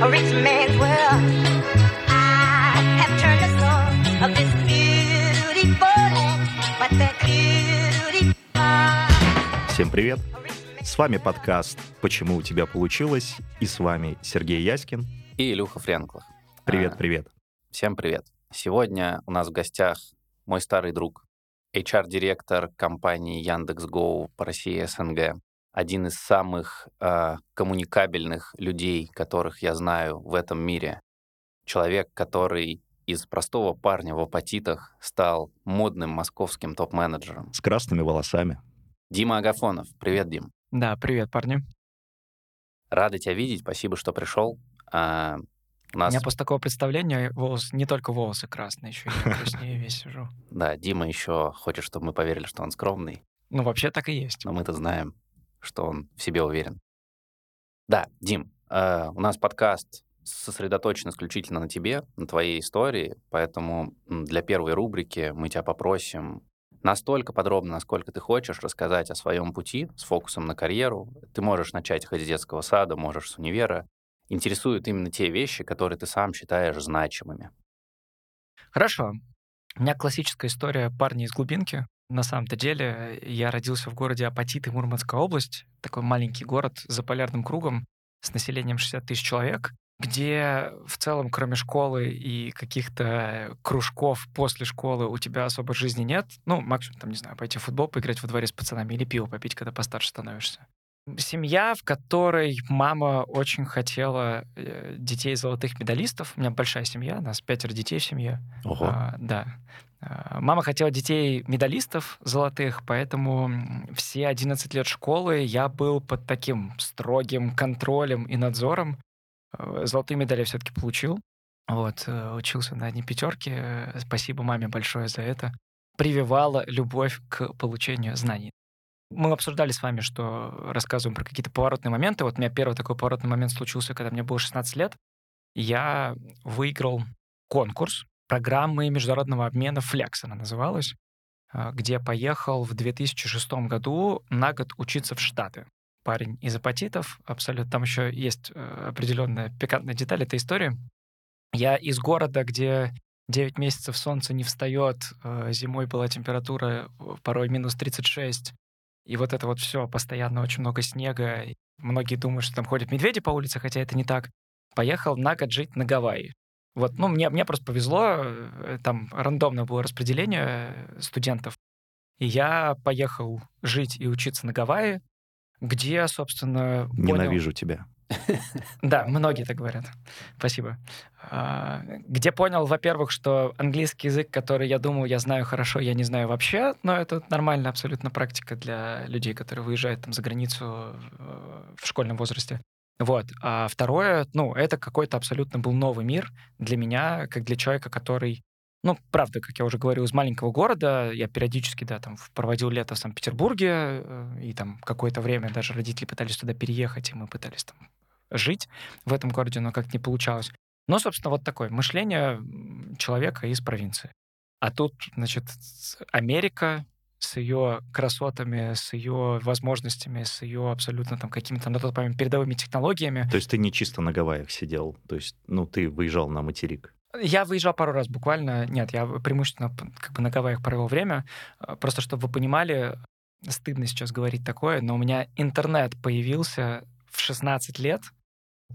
a rich man's world. I have turned the soul of this beautiful land, but that beautiful. Всем привет! С вами подкаст «Почему у тебя получилось?» и с вами Сергей Яськин. И Илюха Френклах. Привет, А, привет. Всем привет. Сегодня у нас в гостях мой старый друг, HR-директор компании Яндекс.Гоу по России СНГ, один из самых э, коммуникабельных людей, которых я знаю в этом мире. Человек, который из простого парня в апатитах стал модным московским топ-менеджером. С красными волосами. Дима Агафонов. Привет, Дим. Да, привет, парни. Рада тебя видеть, спасибо, что пришел. А, у У нас, меня после такого представления волос, не только волосы красные, еще и я краснее весь сижу. да, Дима еще хочет, чтобы мы поверили, что он скромный. Ну, вообще так и есть. но мы-то знаем, что он в себе уверен. Да, Дим, э, у нас подкаст сосредоточен исключительно на тебе, на твоей истории, поэтому для первой рубрики мы тебя попросим настолько подробно, насколько ты хочешь, рассказать о своем пути с фокусом на карьеру. Ты можешь начать хоть с детского сада, можешь с универа. Интересуют именно те вещи, которые ты сам считаешь значимыми. Хорошо. У меня классическая история парня из глубинки. На самом-то деле, я родился в городе Апатиты, Мурманская область. Такой маленький город за полярным кругом с населением 60 тысяч человек, где в целом, кроме школы и каких-то кружков после школы, у тебя особо жизни нет. Ну, максимум, там, не знаю, пойти в футбол, поиграть во дворе с пацанами или пиво попить, когда постарше становишься. Семья, в которой мама очень хотела э, детей золотых медалистов. У меня большая семья, у нас пятеро детей в семье. Ого. А, да. А, Мама хотела детей медалистов золотых, поэтому все 11 лет школы я был под таким строгим контролем и надзором. Э, Золотые медали все-таки получил. Вот, э, учился на одни пятерки. Э, Спасибо маме большое за это. Прививала любовь к получению знаний. Мы обсуждали с вами, что рассказываем про какие-то поворотные моменты. Вот у меня первый такой поворотный момент случился, когда мне было 16 лет. Я выиграл конкурс программы международного обмена Flex она называлась, а, где поехал в 2006 году на год учиться в Штаты. Парень из апатитов, абсолютно. Там еще есть э, определенная пикантная деталь этой истории. Я из города, где 9 месяцев солнце не встает, э, зимой была температура порой минус 36, и вот это вот все, постоянно очень много снега. Многие думают, что там ходят медведи по улице, хотя это не так. Поехал на год жить на Гавайи. Вот, ну, мне, мне просто повезло, э, там рандомное было распределение э, студентов. И я поехал жить и учиться на Гавайи, где, собственно, понял- Ненавижу тебя. да, многие так говорят. Спасибо. А, Где понял, во-первых, что английский язык, который я думал, я знаю хорошо, я не знаю вообще, но это нормальная абсолютно практика для людей, которые выезжают там за границу э, в школьном возрасте. Вот. А второе, ну, это какой-то абсолютно был новый мир для меня, как для человека, который ну, правда, как я уже говорил, из маленького города. Я периодически, да, там проводил лето в Санкт-Петербурге, э, и там какое-то время даже родители пытались туда переехать, и мы пытались там жить в этом городе, но как-то не получалось. Но, собственно, вот такое мышление человека из провинции. А тут, значит, Америка с ее красотами, с ее возможностями, с ее абсолютно там какими-то на тот момент передовыми технологиями. То есть ты не чисто на Гавайях сидел, то есть, ну, ты выезжал на материк. Я выезжал пару раз буквально. Нет, я преимущественно как бы на Гавайях провел время. А, Просто чтобы вы понимали, стыдно сейчас говорить такое, но у меня интернет появился в 16 лет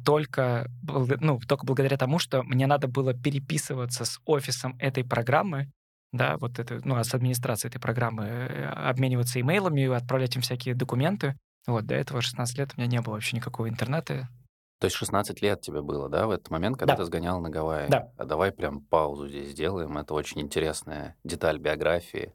только, ну, только благодаря тому, что мне надо было переписываться с офисом этой программы, да, вот это, ну, а с администрацией этой программы, э, обмениваться имейлами, отправлять им всякие документы. Вот, до этого 16 лет у меня не было вообще никакого интернета. То есть 16 лет тебе было, да, в этот момент, когда Да. ты сгонял на Гавайи? Да. А давай прям паузу здесь сделаем. Это очень интересная деталь биографии.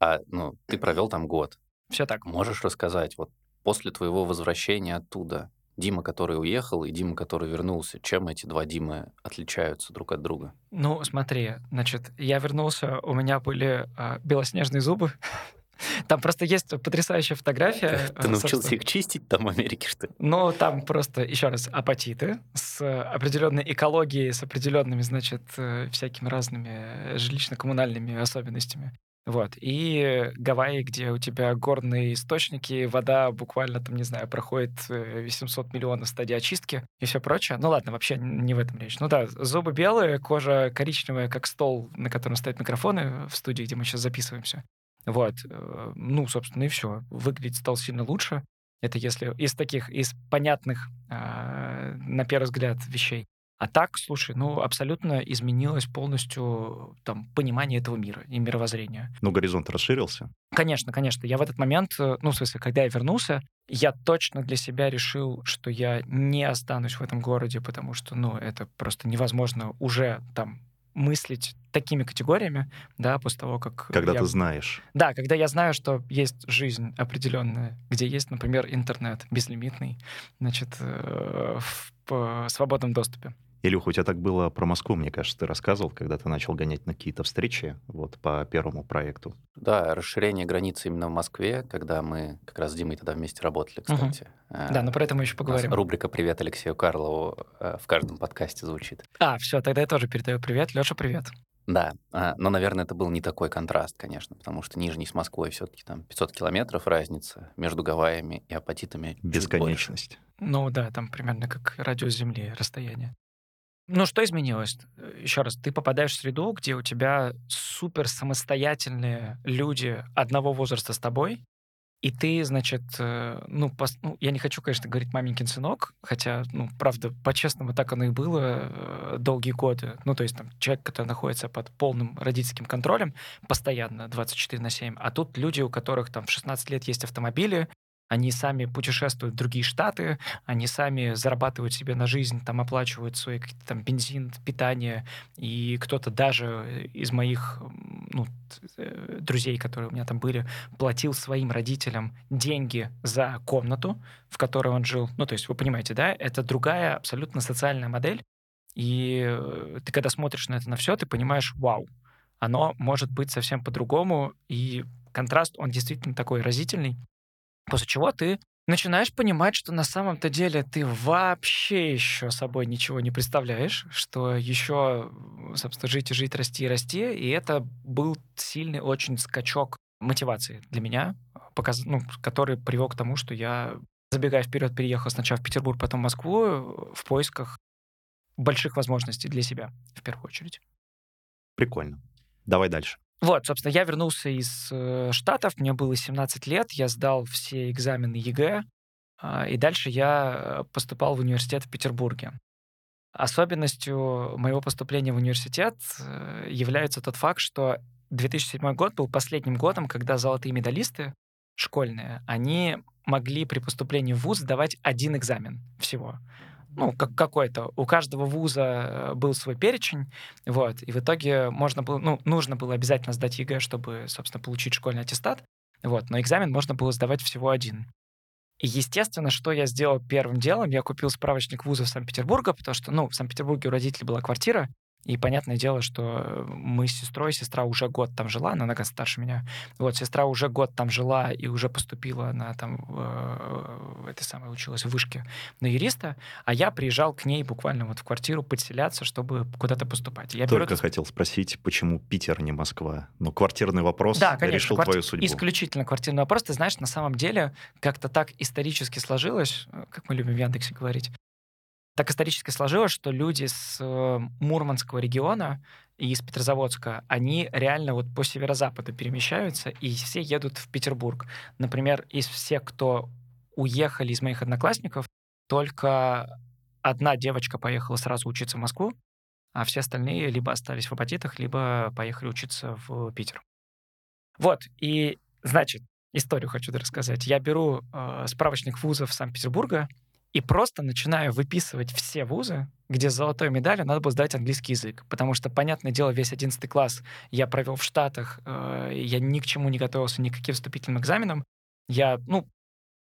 А, ну, ты провел там год. Все так. Можешь рассказать, вот после твоего возвращения оттуда, Дима, который уехал, и Дима, который вернулся, чем эти два Димы отличаются друг от друга? Ну, смотри, значит, я вернулся, у меня были а, белоснежные зубы. Там просто есть потрясающая фотография. Ты а, научился их чистить там в Америке, что ли? Ну, там просто, еще раз, апатиты с определенной экологией, с определенными, значит, э, всякими разными э, жилищно-коммунальными особенностями. Вот. И Гавайи, где у тебя горные источники, вода буквально, там, не знаю, проходит э, 800 миллионов стадий очистки и все прочее. Ну ладно, вообще не в этом речь. Ну да, зубы белые, кожа коричневая, как стол, на котором стоят микрофоны в студии, где мы сейчас записываемся. Вот. э, Ну, собственно, и все. Выглядеть стал сильно лучше. Это если из таких, из понятных, а, на первый взгляд, вещей. А так, слушай, ну, абсолютно изменилось полностью там понимание этого мира и мировоззрения. Ну, горизонт расширился. Конечно, конечно. Я в этот момент, э, ну, в смысле, когда я вернулся, я точно для себя решил, что я не останусь в этом городе, потому что, ну, это просто невозможно уже там мыслить такими категориями, да, после того, как... Когда я... ты знаешь. Да, когда я знаю, что есть жизнь определенная, где есть, например, интернет безлимитный, значит, э, в свободном доступе. Илюха, у тебя так было про Москву, мне кажется, ты рассказывал, когда ты начал гонять на какие-то встречи вот по первому проекту. Да, расширение границы именно в Москве, когда мы как раз с Димой тогда вместе работали, кстати. Э, Да, но про это мы еще поговорим. Рубрика «Привет Алексею Карлову» э, в каждом подкасте звучит. А, все, тогда я тоже передаю привет. Леша, привет. Да, а, но, наверное, это был не такой контраст, конечно, потому что Нижний с Москвой все-таки там 500 километров разница между Гавайями и апатитами. Бесконечность. Ну да, там примерно как радиус Земли расстояние. Ну, что изменилось? Еще раз, ты попадаешь в среду, где у тебя супер самостоятельные люди одного возраста с тобой, и ты, значит, э, ну, пос- ну, я не хочу, конечно, говорить маменькин сынок, хотя, ну, правда, по-честному так оно и было э, долгие годы. Ну, то есть там человек, который находится под полным родительским контролем постоянно, 24 на 7, а тут люди, у которых там в 16 лет есть автомобили, они сами путешествуют в другие штаты, они сами зарабатывают себе на жизнь, там оплачивают какие-то там бензин, питание, и кто-то даже из моих ну, э, друзей, которые у меня там были, платил своим родителям деньги за комнату, в которой он жил. Ну, то есть вы понимаете, да, это другая абсолютно социальная модель, и э, ты когда смотришь на это на все, ты понимаешь, вау, оно может быть совсем по-другому, и контраст, он действительно такой разительный, после чего ты начинаешь понимать, что на самом-то деле ты вообще еще собой ничего не представляешь, что еще, собственно, жить и жить, расти и расти, и это был сильный очень скачок мотивации для меня, показ... ну, который привел к тому, что я, забегая вперед, переехал сначала в Петербург, потом в Москву э, в поисках больших возможностей для себя, в первую очередь. Прикольно. Давай дальше. Вот, собственно, я вернулся из э, Штатов, мне было 17 лет, я сдал все экзамены ЕГЭ, а, и дальше я э, поступал в университет в Петербурге. Особенностью моего поступления в университет э, является тот факт, что 2007 год был последним годом, когда золотые медалисты школьные, они могли при поступлении в ВУЗ сдавать один экзамен всего. Ну, как какой-то. У каждого вуза э, был свой перечень, вот, и в итоге можно было, ну, нужно было обязательно сдать ЕГЭ, чтобы, собственно, получить школьный аттестат, вот, но экзамен можно было сдавать всего один. И, естественно, что я сделал первым делом, я купил справочник вузов Санкт-Петербурга, потому что, ну, в Санкт-Петербурге у родителей была квартира, и понятное дело, что мы с сестрой, сестра уже год там жила, она гораздо старше меня. Вот, сестра уже год там жила и уже поступила на там, в, в этой самой, училась в вышке на юриста, а я приезжал к ней буквально вот в квартиру подселяться, чтобы куда-то поступать. Я беру Только этот хотел спросить, почему Питер, а не Москва? Но квартирный вопрос Да, конечно. решил кварти- твою судьбу. Исключительно квартирный вопрос. Ты знаешь, на самом деле как-то так исторически сложилось, э, как мы любим в Яндексе говорить, так исторически сложилось, что люди с э, Мурманского региона и из Петрозаводска, они реально вот по северо-западу перемещаются, и все едут в Петербург. Например, из всех, кто уехали из моих одноклассников, только одна девочка поехала сразу учиться в Москву, а все остальные либо остались в апатитах, либо поехали учиться в Питер. Вот, и, значит, историю хочу рассказать. Я беру э, справочник вузов Санкт-Петербурга и просто начинаю выписывать все вузы, где с золотой медалью надо было сдать английский язык. Потому что, понятное дело, весь 11 класс я провел в Штатах, э, я ни к чему не готовился, ни к каким вступительным экзаменам. Я, ну,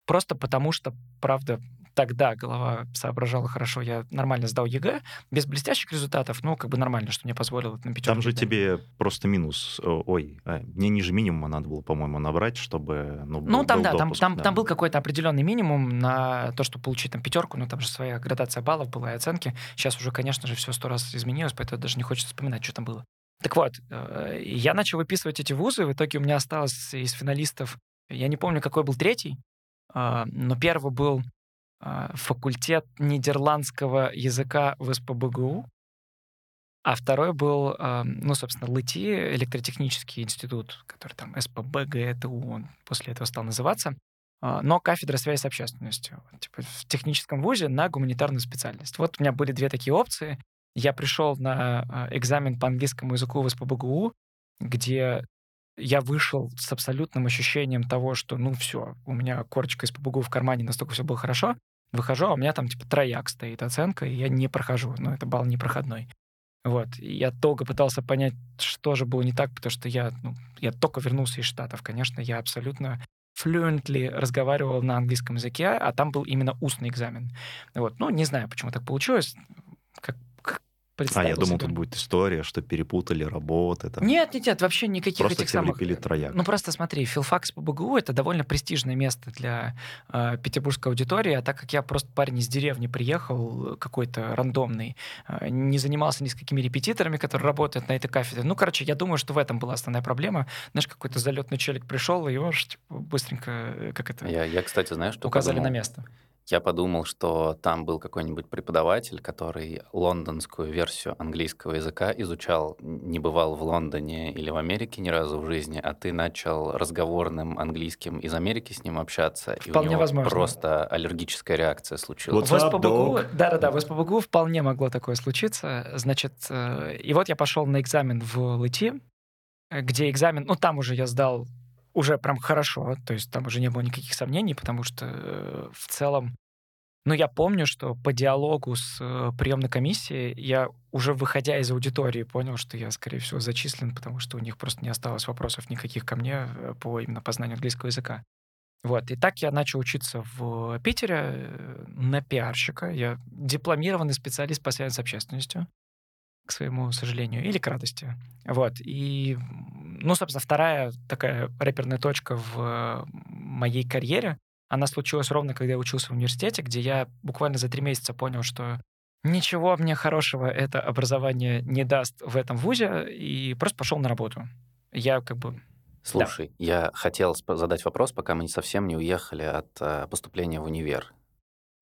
просто потому что, правда, тогда голова соображала хорошо, я нормально сдал ЕГЭ, без блестящих результатов, ну, как бы нормально, что мне позволило на пятерку. Там же тебе просто минус, ой, а, мне ниже минимума надо было, по-моему, набрать, чтобы, ну, Ну, был- там, был да, там, допуск, там, да. там был какой-то определенный минимум на то, чтобы получить там пятерку, но там же своя градация баллов была и оценки. Сейчас уже, конечно же, все сто раз изменилось, поэтому даже не хочется вспоминать, что там было. Так вот, э, я начал выписывать эти вузы, в итоге у меня осталось из финалистов, я не помню, какой был третий, а, но первый был факультет нидерландского языка в СПБГУ, а второй был, а, ну, собственно, ЛИТИ, электротехнический институт, который там СПБГТУ, он после этого стал называться, но кафедра связи с общественностью, типа в техническом вузе на гуманитарную специальность. Вот у меня были две такие опции. Я пришел на экзамен по английскому языку в СПБГУ, где я вышел с абсолютным ощущением того, что, ну, все, у меня корочка из ПБГУ в кармане, настолько все было хорошо. Выхожу, а у меня там, типа, трояк стоит оценка, и я не прохожу. Ну, это балл непроходной. Вот. И я долго пытался понять, что же было не так, потому что я, ну, я только вернулся из Штатов. Конечно, я абсолютно fluently разговаривал на английском языке, а там был именно устный экзамен. Вот. Ну, не знаю, почему так получилось. Как а, я думал, себе. тут будет история, что перепутали работы. Там. Нет, нет, нет, вообще никаких просто этих самых... влепили трояк. Ну, просто смотри, филфакс по БГУ — это довольно престижное место для э, петербургской аудитории, а так как я просто парень из деревни приехал, какой-то рандомный, э, не занимался ни с какими репетиторами, которые работают на этой кафедре. Ну, короче, я думаю, что в этом была основная проблема. Знаешь, какой-то залетный челик пришел, и его типа, быстренько, э, как это... Я, я кстати, знаешь, что Указали подумал? на место. Я подумал, что там был какой-нибудь преподаватель, который лондонскую версию английского языка изучал, не бывал в Лондоне или в Америке ни разу в жизни, а ты начал разговорным английским из Америки с ним общаться, Вполне и у него возможно. просто аллергическая реакция случилась. What's в up, dog? да-да-да, в СПБГУ вполне могло такое случиться. Значит, э, и вот я пошел на экзамен в ЛИТИ, где экзамен, ну, там уже я сдал уже прям хорошо, то есть там уже не было никаких сомнений, потому что э, в целом, ну, я помню, что по диалогу с э, приемной комиссией я уже выходя из аудитории понял, что я, скорее всего, зачислен, потому что у них просто не осталось вопросов никаких ко мне э, по именно познанию английского языка. Вот, и так я начал учиться в Питере э, на пиарщика. Я дипломированный специалист по связи с общественностью к своему сожалению, или к радости. Вот. И, ну, собственно, вторая такая рэперная точка в моей карьере, она случилась ровно, когда я учился в университете, где я буквально за три месяца понял, что ничего мне хорошего это образование не даст в этом вузе, и просто пошел на работу. Я как бы Слушай, да. я хотел задать вопрос, пока мы совсем не уехали от э, поступления в универ.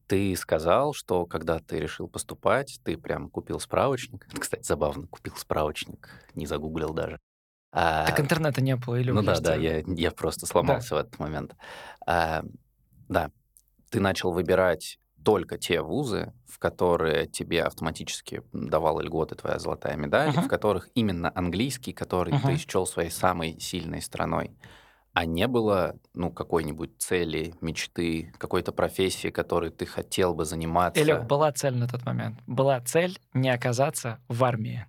Ты сказал, что когда ты решил поступать, ты прям купил справочник. Кстати, забавно, купил справочник, не загуглил даже. А, так интернета не было, или Ну да, да, я, я просто сломался да. в этот момент. А, да, ты начал выбирать только те вузы, в которые тебе автоматически давала льготы твоя золотая медаль, uh-huh. в которых именно английский, который uh-huh. ты счел своей самой сильной страной а не было, ну, какой-нибудь цели, мечты, какой-то профессии, которой ты хотел бы заниматься? Или была цель на тот момент. Была цель не оказаться в армии.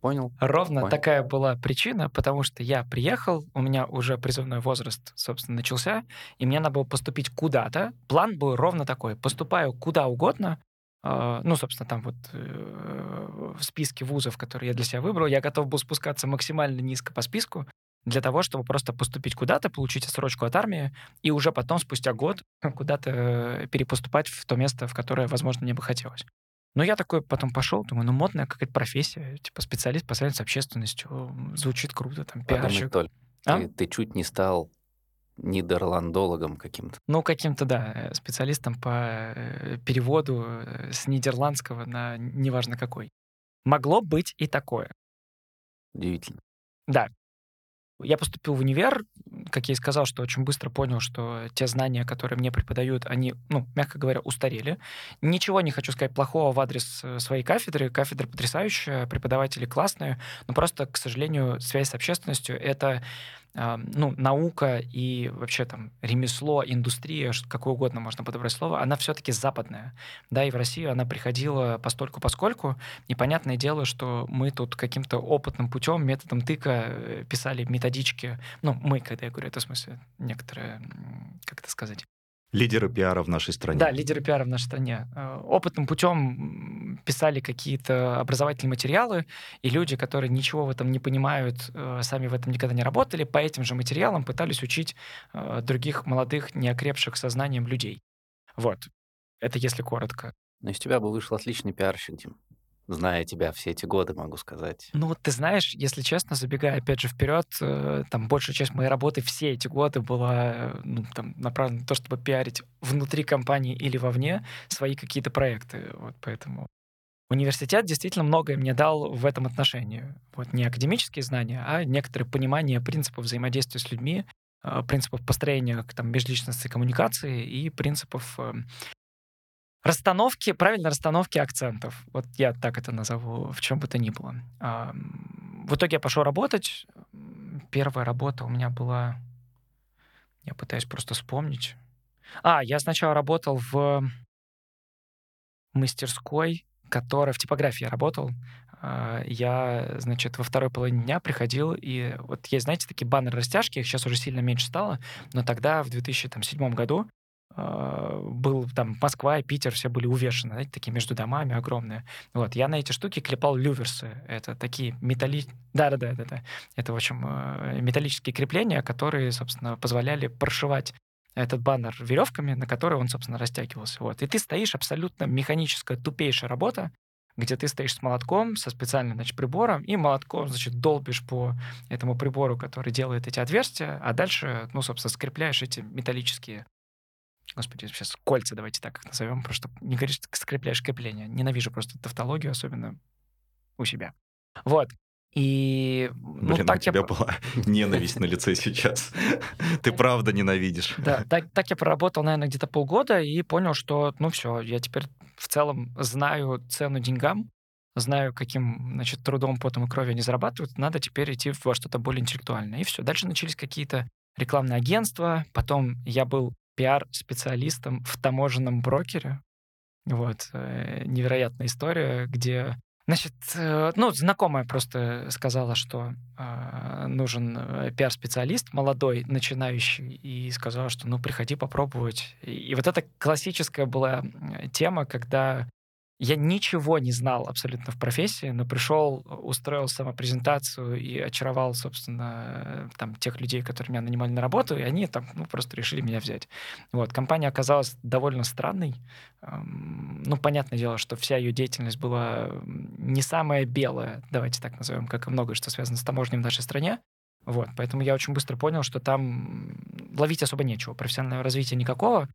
Понял. Ровно Понял. такая была причина, потому что я приехал, у меня уже призывной возраст, собственно, начался, и мне надо было поступить куда-то. План был ровно такой. Поступаю куда угодно, Uh, ну, собственно, там вот uh, в списке вузов, которые я для себя выбрал, я готов был спускаться максимально низко по списку, для того, чтобы просто поступить куда-то, получить отсрочку от армии, и уже потом, спустя год, куда-то э, перепоступать в то место, в которое, возможно, мне бы хотелось. Но я такой потом пошел, думаю, ну, модная какая-то профессия, типа специалист по связи с общественностью, звучит круто, там, пиарщик. Толь, а? ты, ты чуть не стал нидерландологом каким-то. Ну, каким-то, да, э, специалистом по э, переводу с нидерландского на неважно какой. Могло быть и такое. Удивительно. Да, я поступил в универ, как я и сказал, что очень быстро понял, что те знания, которые мне преподают, они, ну, мягко говоря, устарели. Ничего не хочу сказать плохого в адрес э, своей кафедры. Кафедра потрясающая, преподаватели классные, но просто, к сожалению, связь с общественностью — это ну, наука и вообще там ремесло, индустрия, какое угодно можно подобрать слово, она все-таки западная. Да, и в Россию она приходила постольку поскольку. И понятное дело, что мы тут каким-то опытным путем, методом тыка э, писали методички. Ну, мы, когда я говорю, это в смысле некоторые, как это сказать, Лидеры пиара в нашей стране. Да, лидеры пиара в нашей стране. Э, опытным путем писали какие-то образовательные материалы, и люди, которые ничего в этом не понимают, э, сами в этом никогда не работали, по этим же материалам пытались учить э, других молодых, неокрепших сознанием людей. Вот. Это если коротко. Но из тебя бы вышел отличный пиарщик, Дим. Зная тебя все эти годы, могу сказать. Ну, вот ты знаешь, если честно, забегая опять же вперед, э, там большая часть моей работы все эти годы была э, ну, там, направлена на то, чтобы пиарить внутри компании или вовне свои какие-то проекты. Вот поэтому университет действительно многое мне дал в этом отношении. Вот не академические знания, а некоторое понимание принципов взаимодействия с людьми, э, принципов построения там, межличностной коммуникации и принципов эм, Расстановки, правильно расстановки акцентов. Вот я так это назову, в чем бы то ни было. В итоге я пошел работать. Первая работа у меня была... Я пытаюсь просто вспомнить. А, я сначала работал в мастерской, которая в типографии работал. А, я, значит, во второй половине дня приходил, и вот есть, знаете, такие баннеры-растяжки, их сейчас уже сильно меньше стало, но тогда, в 2007 году, был там Москва и Питер, все были увешаны, знаете, такие между домами огромные. Вот, я на эти штуки клепал люверсы. Это такие металли... Да-да-да, да, это, в общем, э, металлические крепления, которые, собственно, позволяли прошивать этот баннер веревками, на которые он, собственно, растягивался. Вот. И ты стоишь абсолютно механическая, тупейшая работа, где ты стоишь с молотком, со специальным значит, прибором, и молотком, значит, долбишь по этому прибору, который делает эти отверстия, а дальше, ну, собственно, скрепляешь эти металлические Господи, сейчас кольца давайте так их назовем, просто не говоришь, что скрепляешь крепление. Ненавижу просто тавтологию, особенно у себя. Вот. И ну, Блин, так у тебя я... была ненависть на лице сейчас. Ты правда ненавидишь. Да, так, так я проработал, наверное, где-то полгода и понял, что, ну все, я теперь в целом знаю цену деньгам, знаю, каким, значит, трудом, потом и кровью они зарабатывают, надо теперь идти во что-то более интеллектуальное. И все. Дальше начались какие-то рекламные агентства, потом я был пиар-специалистом в таможенном брокере. Вот, э, невероятная история, где Значит, э, ну, знакомая просто сказала, что э, нужен пиар-специалист, молодой, начинающий, и сказала, что, ну, приходи попробовать. И, и вот это классическая была тема, когда я ничего не знал абсолютно в профессии, но пришел, устроил самопрезентацию и очаровал, собственно, там, тех людей, которые меня нанимали на работу, и они там ну, просто решили меня взять. Вот. Компания оказалась довольно странной. Ну, понятное дело, что вся ее деятельность была не самая белая, давайте так назовем, как и многое, что связано с таможней в нашей стране. Вот, поэтому я очень быстро понял, что там ловить особо нечего, профессионального развития никакого.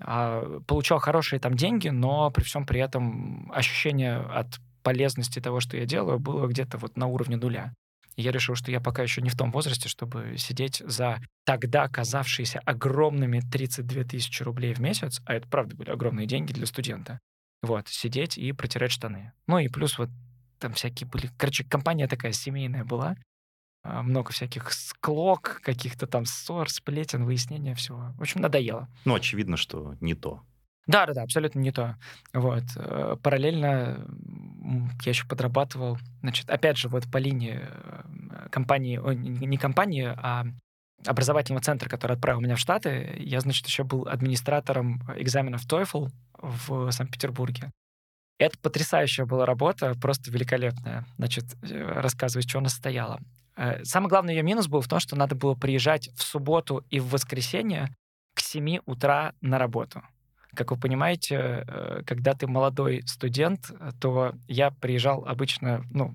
А, получал хорошие там деньги, но при всем при этом ощущение от полезности того, что я делаю, было где-то вот на уровне нуля. И я решил, что я пока еще не в том возрасте, чтобы сидеть за тогда казавшиеся огромными 32 тысячи рублей в месяц, а это правда были огромные деньги для студента. Вот, сидеть и протирать штаны. Ну и плюс вот там всякие были... Короче, компания такая семейная была, много всяких склок, каких-то там ссор, сплетен, выяснения всего. В общем, надоело. Ну, очевидно, что не то. Да, да, да, абсолютно не то. Вот. Э, параллельно я еще подрабатывал, значит, опять же, вот по линии э, компании, не компании, а образовательного центра, который отправил меня в Штаты, я, значит, еще был администратором экзаменов TOEFL в Санкт-Петербурге. Это потрясающая была работа, просто великолепная. Значит, э, рассказываю, что она состояла. Э, самый главный ее минус был в том, что надо было приезжать в субботу и в воскресенье к 7 утра на работу. Как вы понимаете, э, когда ты молодой студент, то я приезжал обычно, ну,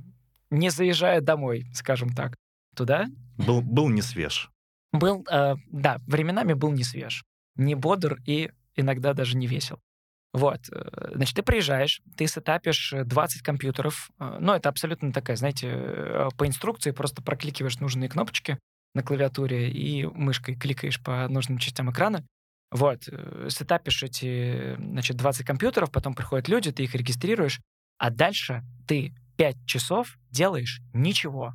не заезжая домой, скажем так, туда. Был, был не свеж. Был, э, да, временами был не свеж, не бодр и иногда даже не весел. Вот, э, значит, ты приезжаешь, ты сетапишь 20 компьютеров, э, ну, это абсолютно такая, знаете, э, по инструкции просто прокликиваешь нужные кнопочки на клавиатуре и мышкой кликаешь по нужным частям экрана. Вот, сетапишь эти, значит, 20 компьютеров, потом приходят люди, ты их регистрируешь, а дальше ты 5 часов делаешь ничего.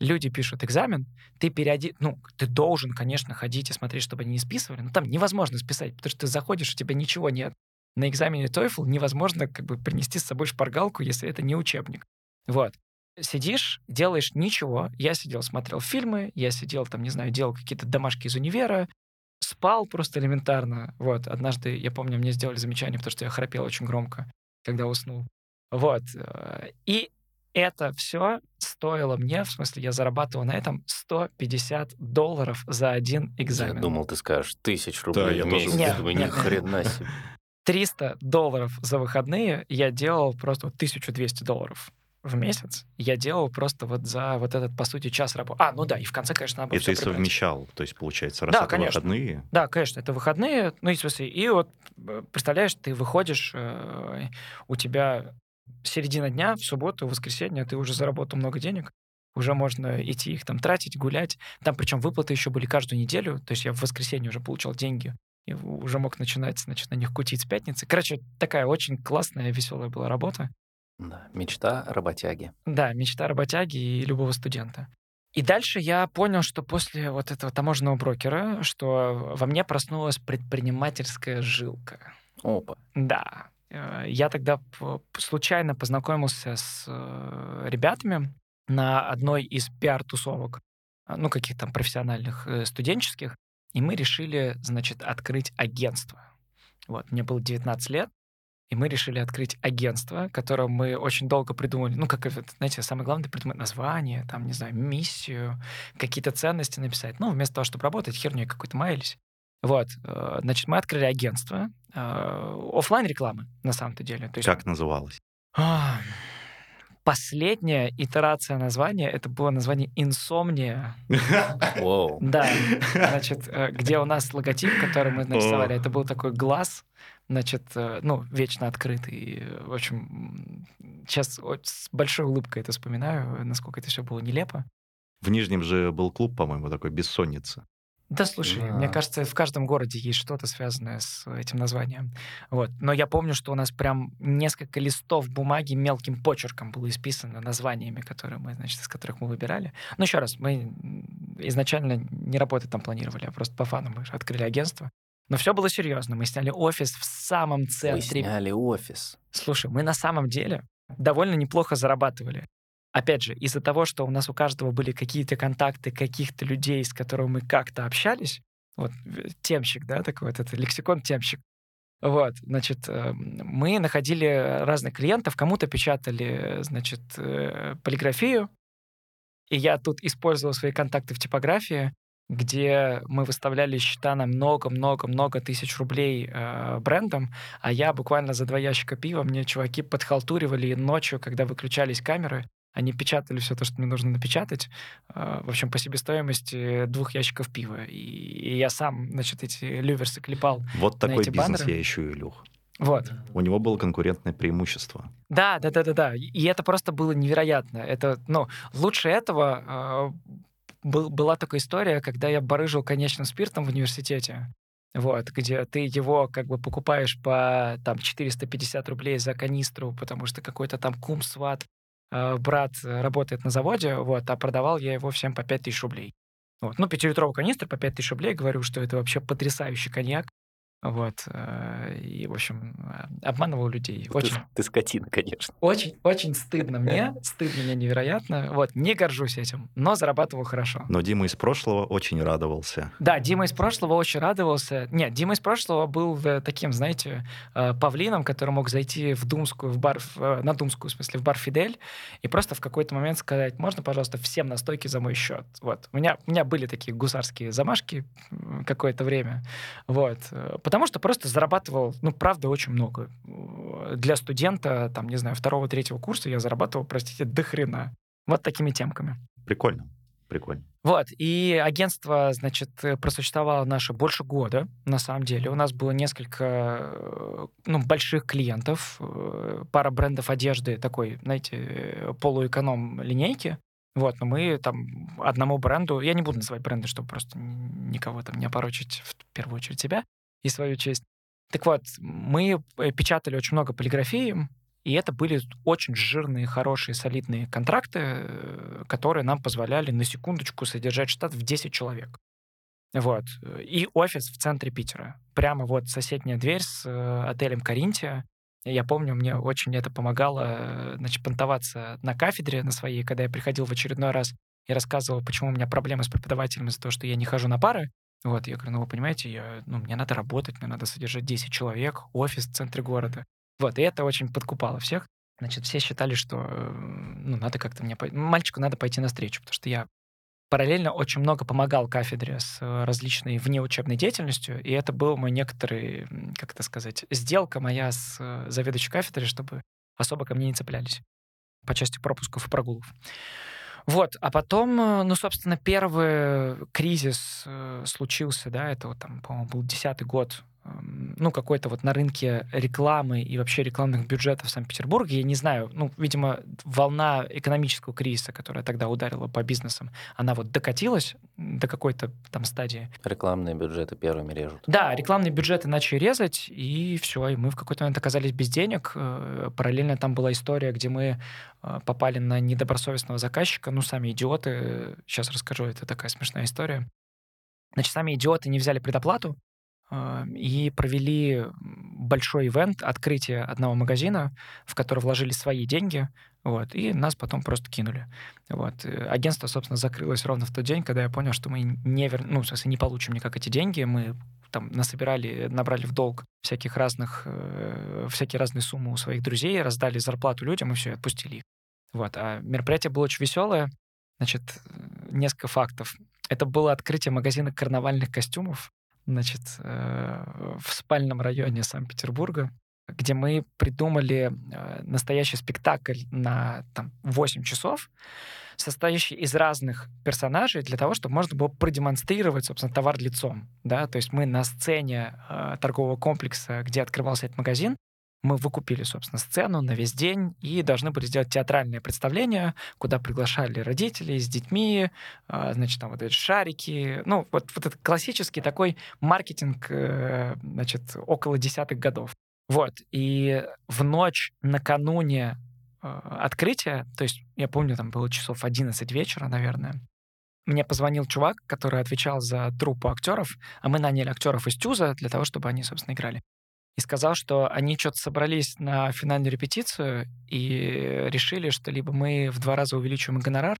Люди пишут экзамен, ты переоди... Ну, ты должен, конечно, ходить и смотреть, чтобы они не списывали, но там невозможно списать, потому что ты заходишь, у тебя ничего нет на экзамене TOEFL невозможно как бы принести с собой шпаргалку, если это не учебник. Вот. Сидишь, делаешь ничего. Я сидел, смотрел фильмы, я сидел там, не знаю, делал какие-то домашки из универа, спал просто элементарно. Вот. Однажды, я помню, мне сделали замечание, потому что я храпел очень громко, когда уснул. Вот. И это все стоило мне, в смысле, я зарабатывал на этом 150 долларов за один экзамен. Я думал, ты скажешь тысяч рублей да, в месяц. Тоже... Нет, нет, ни хрена себе. 300 долларов за выходные я делал просто вот 1200 долларов в месяц я делал просто вот за вот этот, по сути, час работы. А, ну да, и в конце, конечно, надо И ты прибрать. совмещал, то есть, получается, раз Да, это конечно. выходные, Да, конечно, это выходные, ну и в смысле, и вот э, представляешь, ты выходишь, э, у тебя середина дня, в субботу, в воскресенье, ты уже заработал много денег, уже можно идти их там тратить, гулять. Там причем выплаты еще были каждую неделю, то есть я в воскресенье уже получал деньги и уже мог начинать, значит, на них кутить с пятницы. Короче, такая очень классная, веселая была работа. Да, мечта работяги. Да, мечта работяги и любого студента. И дальше я понял, что после вот этого таможенного брокера, что во мне проснулась предпринимательская жилка. Опа. Да. Э, Я тогда случайно познакомился с э, ребятами на одной из пиар-тусовок, а, ну, каких там профессиональных, э, студенческих, и мы решили, значит, открыть агентство. Вот, мне было 19 лет, и мы решили открыть агентство, которое мы очень долго придумали. Ну, как, это, знаете, самое главное — придумать название, там, не знаю, миссию, какие-то ценности написать. Ну, вместо того, чтобы работать, херней какой-то маялись. Вот, э, значит, мы открыли агентство офлайн рекламы на самом-то деле. То есть, как называлось? Последняя итерация названия это было название инсомния. Да, значит, э, где у нас логотип, который мы нарисовали, это был такой глаз, значит, э, ну, вечно открытый. В общем, сейчас с большой улыбкой это вспоминаю, насколько это все было нелепо. В Нижнем же был клуб, по-моему, такой «Бессонница». Да, слушай, Да. мне кажется, в каждом городе есть что-то связанное с этим названием. Вот. Но я помню, что у нас прям несколько листов бумаги мелким почерком было исписано названиями, которые мы, значит, из которых мы выбирали. Ну, еще раз, мы изначально не работать там планировали, а просто по фану мы открыли агентство. Но все было серьезно. Мы сняли офис в самом центре сняли офис. Слушай, мы на самом деле довольно неплохо зарабатывали. Опять же, из-за того, что у нас у каждого были какие-то контакты каких-то людей, с которыми мы как-то общались, вот э, темщик, да, такой вот это лексикон темщик. Вот, значит, э, мы находили разных клиентов, кому-то печатали, значит, э, полиграфию, и я тут использовал свои контакты в типографии, где мы выставляли счета на много-много-много тысяч рублей э, брендом, а я буквально за два ящика пива мне чуваки подхалтуривали ночью, когда выключались камеры, они печатали все то, что мне нужно напечатать. э, В общем, по себестоимости двух ящиков пива. И, я сам, значит, эти люверсы клепал. Вот такой эти бизнес баннеры? я ищу, Илюх. Вот. У него было конкурентное преимущество. Да, да, да, да, да. И это просто было невероятно. Это, ну, лучше этого э, был- была такая история, когда я барыжил конечным спиртом в университете. Вот, где ты его как бы покупаешь по там 450 рублей за канистру, потому что какой-то там кум, сват, брат э, работает на заводе, вот, а продавал я его всем по 5000 рублей. Вот. Ну, пятилитровый канистр по 5000 рублей, говорю, что это вообще потрясающий коньяк. Вот. э, И, в общем, э, обманывал людей. Ты, Очень, ты скотина, конечно. очень, очень стыдно мне, стыдно мне невероятно. Вот, не горжусь этим, но зарабатывал хорошо. Но Дима из прошлого очень радовался. Да, Дима из прошлого очень радовался. Нет, Дима из прошлого был э, таким, знаете, э, павлином, который мог зайти в Думскую, в бар, на Думскую, в смысле, в бар Фидель, и просто в какой-то момент сказать, можно, пожалуйста, всем настойки за мой счет. Вот. У меня, у меня были такие гусарские замашки какое-то время. Вот. Потому что просто зарабатывал, ну, правда, очень много. Э, Для студента, там, не знаю, второго-третьего курса я зарабатывал, простите, до хрена. Вот такими темками. Прикольно, прикольно. Вот, и агентство, значит, э, просуществовало наше больше года, на самом деле. У нас было несколько, э, ну, больших клиентов, пара брендов одежды такой, знаете, полуэконом линейки. Вот, но мы там одному бренду, я не буду называть бренды, чтобы просто никого там не опорочить, в первую очередь себя и свою честь. Так вот, мы э, печатали очень много полиграфии, и это были очень жирные, хорошие, солидные контракты, э, которые нам позволяли на секундочку содержать штат в 10 человек. Вот. И офис в центре Питера. Прямо вот соседняя дверь с э, отелем «Каринтия». Я помню, мне очень это помогало э, значит, понтоваться на кафедре на своей, когда я приходил в очередной раз и рассказывал, почему у меня проблемы с преподавателем из-за того, что я не хожу на пары. Вот, я говорю, ну вы понимаете, я, ну, мне надо работать, мне надо содержать 10 человек, офис в центре города. Вот, и это очень подкупало всех. Значит, все считали, что э, ну, надо как-то мне... Мальчику надо пойти навстречу, потому что я параллельно очень много помогал кафедре с э, различной внеучебной деятельностью, и это был мой некоторый, как это сказать, сделка моя с э, заведующей кафедрой, чтобы особо ко мне не цеплялись по части пропусков и прогулов. Вот, а потом, э, ну, собственно, первый кризис э, случился, да, это вот там, по-моему, был десятый год, ну, какой-то вот на рынке рекламы и вообще рекламных бюджетов в Санкт-Петербурге. Я не знаю, ну, видимо, волна экономического кризиса, которая тогда ударила по бизнесам, она вот докатилась до какой-то там стадии. Рекламные бюджеты первыми режут. Да, рекламные бюджеты начали резать, и все, и мы в какой-то момент оказались без денег. Э, Параллельно там была история, где мы э, попали на недобросовестного заказчика, ну, сами идиоты, сейчас расскажу, это такая смешная история. Значит, сами идиоты не взяли предоплату, э, и провели большой ивент, открытие одного магазина, в который вложили свои деньги, вот, и нас потом просто кинули. Вот. Э, Агентство, собственно, закрылось ровно в тот день, когда я понял, что мы не, вер... ну, в смысле, не получим никак эти деньги. Мы там насобирали, набрали в долг всяких разных, э, всякие разные суммы у своих друзей, раздали зарплату людям и все, отпустили их. Вот. А мероприятие было очень веселое. Значит, э, несколько фактов. Это было открытие магазина карнавальных костюмов, значит, э, в спальном районе Санкт-Петербурга, где мы придумали э, настоящий спектакль на там, 8 часов, состоящий из разных персонажей для того, чтобы можно было продемонстрировать, собственно, товар лицом. Да? То есть мы на сцене э, торгового комплекса, где открывался этот магазин, мы выкупили, собственно, сцену на весь день и должны были сделать театральное представление, куда приглашали родителей с детьми, э, значит, там вот эти шарики. Ну, вот, вот этот классический такой маркетинг, э, значит, около десятых годов. Вот. И в ночь накануне э, открытия, то есть я помню, там было часов 11 вечера, наверное, мне позвонил чувак, который отвечал за труппу актеров, а мы наняли актеров из Тюза для того, чтобы они, собственно, играли. И сказал, что они что-то собрались на финальную репетицию и решили, что либо мы в два раза увеличиваем гонорар,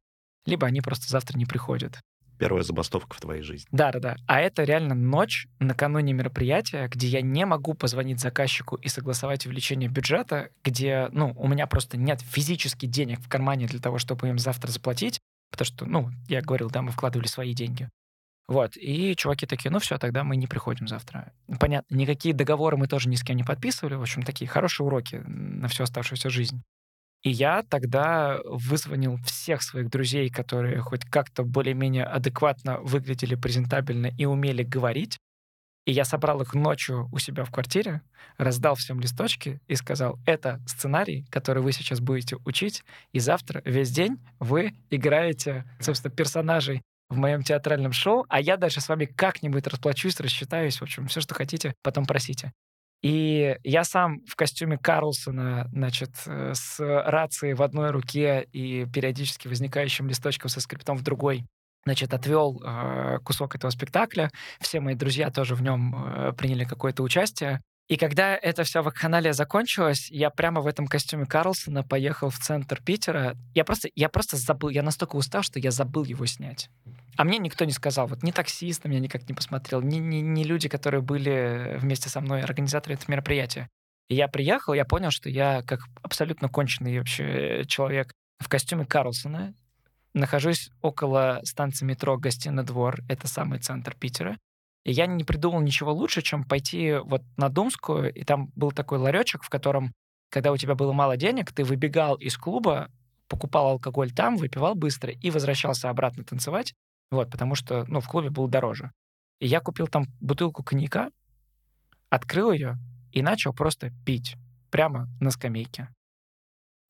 либо они просто завтра не приходят. Первая забастовка в твоей жизни. Да, да, да. А это реально ночь накануне мероприятия, где я не могу позвонить заказчику и согласовать увеличение бюджета, где, ну, у меня просто нет физически денег в кармане для того, чтобы им завтра заплатить, потому что, ну, я говорил, да, мы вкладывали свои деньги. Вот, и чуваки такие, ну все, тогда мы не приходим завтра. Понятно, никакие договоры мы тоже ни с кем не подписывали, в общем, такие хорошие уроки на всю оставшуюся жизнь. И я тогда вызвонил всех своих друзей, которые хоть как-то более-менее адекватно выглядели презентабельно и умели говорить. И я собрал их ночью у себя в квартире, раздал всем листочки и сказал, это сценарий, который вы сейчас будете учить, и завтра весь день вы играете, собственно, персонажей в моем театральном шоу, а я дальше с вами как-нибудь расплачусь, рассчитаюсь, в общем, все, что хотите, потом просите. И я сам в костюме Карлсона, значит, э, с рацией в одной руке и периодически возникающим листочком со скриптом в другой, значит, отвел э, кусок этого спектакля. Все мои друзья тоже в нем э, приняли какое-то участие. И когда это вся вакханалия закончилась, я прямо в этом костюме Карлсона поехал в центр Питера. Я просто, я просто забыл, я настолько устал, что я забыл его снять. А мне никто не сказал, вот ни таксист на меня никак не посмотрел, ни, ни, ни люди, которые были вместе со мной, организаторы этого мероприятия. И я приехал, я понял, что я как абсолютно конченый вообще человек в костюме Карлсона, нахожусь около станции метро Гостиный двор, это самый центр Питера, и я не придумал ничего лучше, чем пойти вот на Думскую, и там был такой ларечек, в котором, когда у тебя было мало денег, ты выбегал из клуба, покупал алкоголь там, выпивал быстро и возвращался обратно танцевать, вот, потому что, ну, в клубе было дороже. И я купил там бутылку коньяка, открыл ее и начал просто пить прямо на скамейке.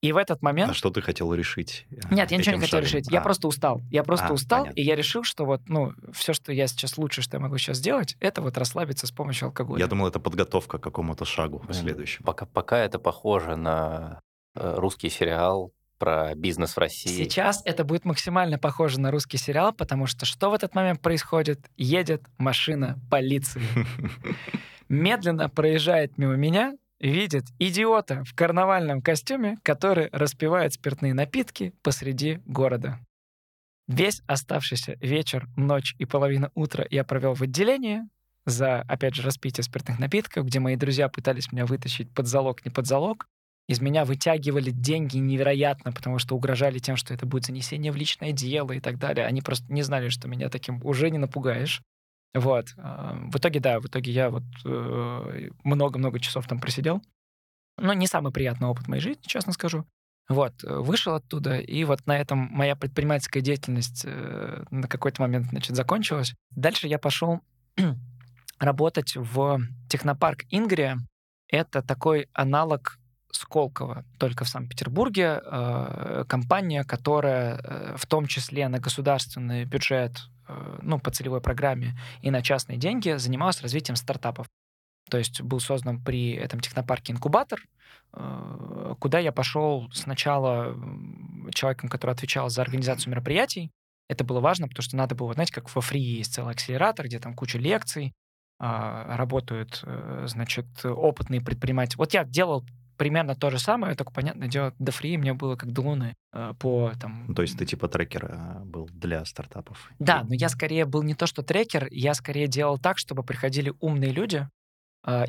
И в этот момент... А что ты хотел решить? э, Нет, я ничего не хотел шагом? решить. Я А, просто устал. Я просто А, устал, понятно. и я решил, что вот, ну, все, что я сейчас лучше, что я могу сейчас сделать, это вот расслабиться с помощью алкоголя. Я думал, это подготовка к какому-то шагу Блин, следующему. Пока, пока это похоже на э, русский сериал про бизнес в России. Сейчас это будет максимально похоже на русский сериал, потому что что в этот момент происходит? Едет машина полиции. Медленно проезжает мимо меня, видит идиота в карнавальном костюме, который распивает спиртные напитки посреди города. Весь оставшийся вечер, ночь и половина утра я провел в отделении за, опять же, распитие спиртных напитков, где мои друзья пытались меня вытащить под залог, не под залог. из меня вытягивали деньги невероятно, потому что угрожали тем, что это будет занесение в личное дело и так далее. Они просто не знали, что меня таким уже не напугаешь. Вот. А, в итоге, да, в итоге я вот э, много-много часов там просидел. Но не самый приятный опыт моей жизни, честно скажу. Вот, э, вышел оттуда, и вот на этом моя предпринимательская деятельность э, на какой-то момент, значит, закончилась. Дальше я пошел работать в технопарк Ингрия. Это такой аналог Сколково, только в Санкт-Петербурге. Компания, которая в том числе на государственный бюджет, ну, по целевой программе и на частные деньги занималась развитием стартапов. То есть был создан при этом технопарке инкубатор, э, куда я пошел сначала человеком, который отвечал за организацию мероприятий. Это было важно, потому что надо было, знаете, как во фри есть целый акселератор, где там куча лекций, а, работают, э, значит, опытные предприниматели. Вот я делал примерно то же самое, только, понятное дело, до фри мне было как до луны э, по там... Ну, то есть ты типа трекер был для стартапов? Да, но я скорее был не то, что трекер, я скорее делал так, чтобы приходили умные люди, а,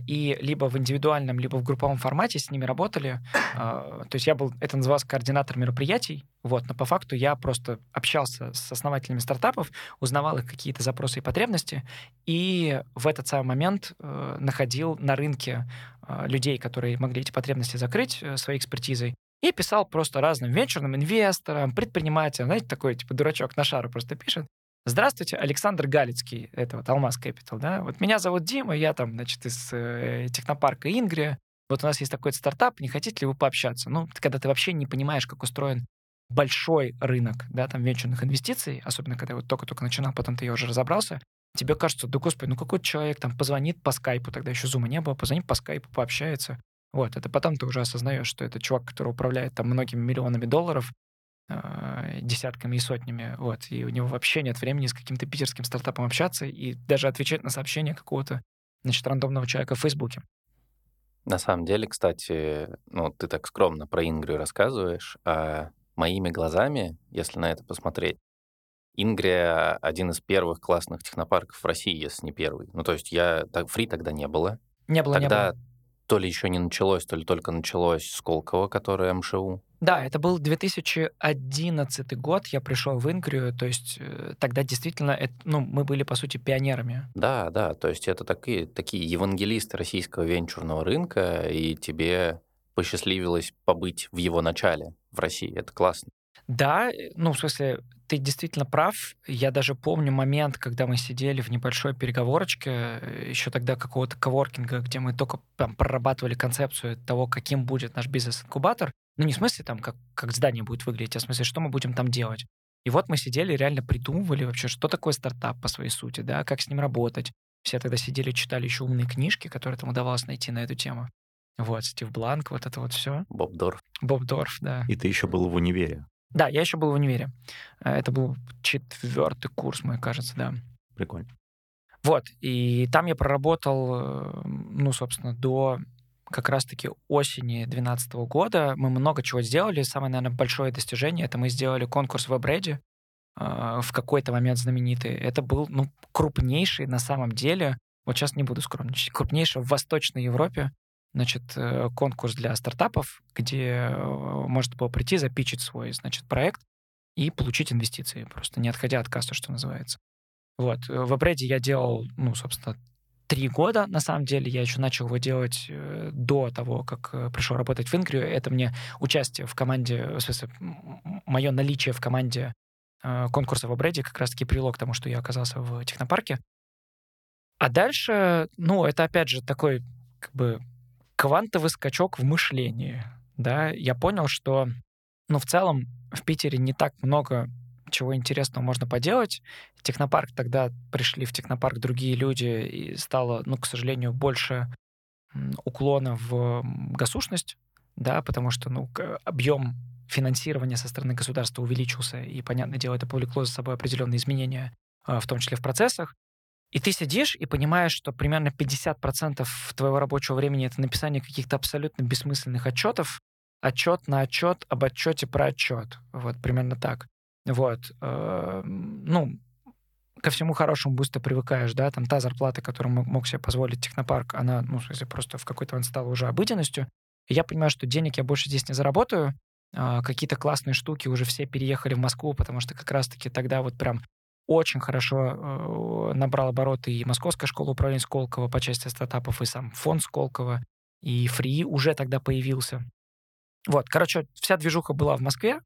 и либо в индивидуальном, либо в групповом формате с ними работали. А, то есть я был, это называлось координатор мероприятий, вот, но по факту я просто общался с основателями стартапов, узнавал их какие-то запросы и потребности, и в этот самый момент э, находил на рынке э, людей, которые могли эти потребности закрыть э, своей экспертизой, и писал просто разным венчурным инвесторам, предпринимателям, знаете, такой типа дурачок на шару просто пишет, Здравствуйте, Александр Галицкий, это вот Алмаз Capital, да. Вот меня зовут Дима, я там, значит, из э, технопарка Ингрия. Вот у нас есть такой стартап, не хотите ли вы пообщаться? Ну, когда ты вообще не понимаешь, как устроен большой рынок, да, там, венчурных инвестиций, особенно когда вот только-только начинал, потом ты я уже разобрался, тебе кажется, да господи, ну какой человек там позвонит по скайпу, тогда еще зума не было, позвонит по скайпу, пообщается. Вот, это потом ты уже осознаешь, что это чувак, который управляет там многими миллионами долларов, десятками и сотнями, вот, и у него вообще нет времени с каким-то питерским стартапом общаться и даже отвечать на сообщения какого-то, значит, рандомного человека в Фейсбуке. На самом деле, кстати, ну, ты так скромно про Ингрию рассказываешь, а моими глазами, если на это посмотреть, Ингрия — один из первых классных технопарков в России, если не первый. Ну, то есть я... Так, фри тогда не было. Не было, тогда не было. то ли еще не началось, то ли только началось Сколково, которое МШУ. Да, это был 2011 год, я пришел в Ингрию, то есть э, тогда действительно, это, ну, мы были, по сути, пионерами. Да, да, то есть это такие, такие евангелисты российского венчурного рынка, и тебе посчастливилось побыть в его начале в России. Это классно. Да, э, ну, в смысле, ты действительно прав. Я даже помню момент, когда мы сидели в небольшой переговорочке, э, еще тогда какого-то коворкинга, где мы только там прорабатывали концепцию того, каким будет наш бизнес-инкубатор. Ну, не в смысле там, как, как здание будет выглядеть, а в смысле, что мы будем там делать. И вот мы сидели, реально придумывали вообще, что такое стартап по своей сути, да, как с ним работать. Все тогда сидели, читали еще умные книжки, которые там удавалось найти на эту тему. Вот, Стив Бланк, вот это вот все. Боб Дорф. Боб Дорф, да. И ты еще был в универе. Да, я еще был в универе. Э, это был четвертый курс мой, кажется, да. Прикольно. Вот, и там я проработал, э, ну, собственно, до как раз-таки осени 2012 года мы много чего сделали. Самое, наверное, большое достижение — это мы сделали конкурс в WebReady, э, в какой-то момент знаменитый. Это был ну, крупнейший на самом деле, вот сейчас не буду скромничать, крупнейший в Восточной Европе значит, э, конкурс для стартапов, где э, можно было прийти, запичить свой, значит, проект и получить инвестиции, просто не отходя от кассы, что называется. Вот. В WebReady я делал, ну, собственно, три года, на самом деле. Я еще начал его делать э, до того, как э, пришел работать в Ингрию. Это мне участие в команде, в смысле, мое наличие в команде э, конкурса в Обреде как раз-таки привело к тому, что я оказался в технопарке. А дальше, ну, это опять же такой как бы квантовый скачок в мышлении. Да? Я понял, что, ну, в целом в Питере не так много чего интересного можно поделать. Технопарк тогда пришли в технопарк другие люди, и стало, ну, к сожалению, больше уклона в госушность, да, потому что, ну, объем финансирования со стороны государства увеличился, и, понятное дело, это повлекло за собой определенные изменения, а, в том числе в процессах. И ты сидишь и понимаешь, что примерно 50% твоего рабочего времени это написание каких-то абсолютно бессмысленных отчетов, отчет на отчет об отчете про отчет. Вот, примерно так. Вот. Э, ну, ко всему хорошему быстро привыкаешь, да, там та зарплата, которую мог себе позволить технопарк, она, ну, просто в какой-то момент стала уже обыденностью. И я понимаю, что денег я больше здесь не заработаю, а, какие-то классные штуки уже все переехали в Москву, потому что как раз-таки тогда вот прям очень хорошо э, набрал обороты и Московская школа управления Сколково по части стартапов, и сам фонд Сколково, и Фри уже тогда появился. Вот, короче, вся движуха была в Москве.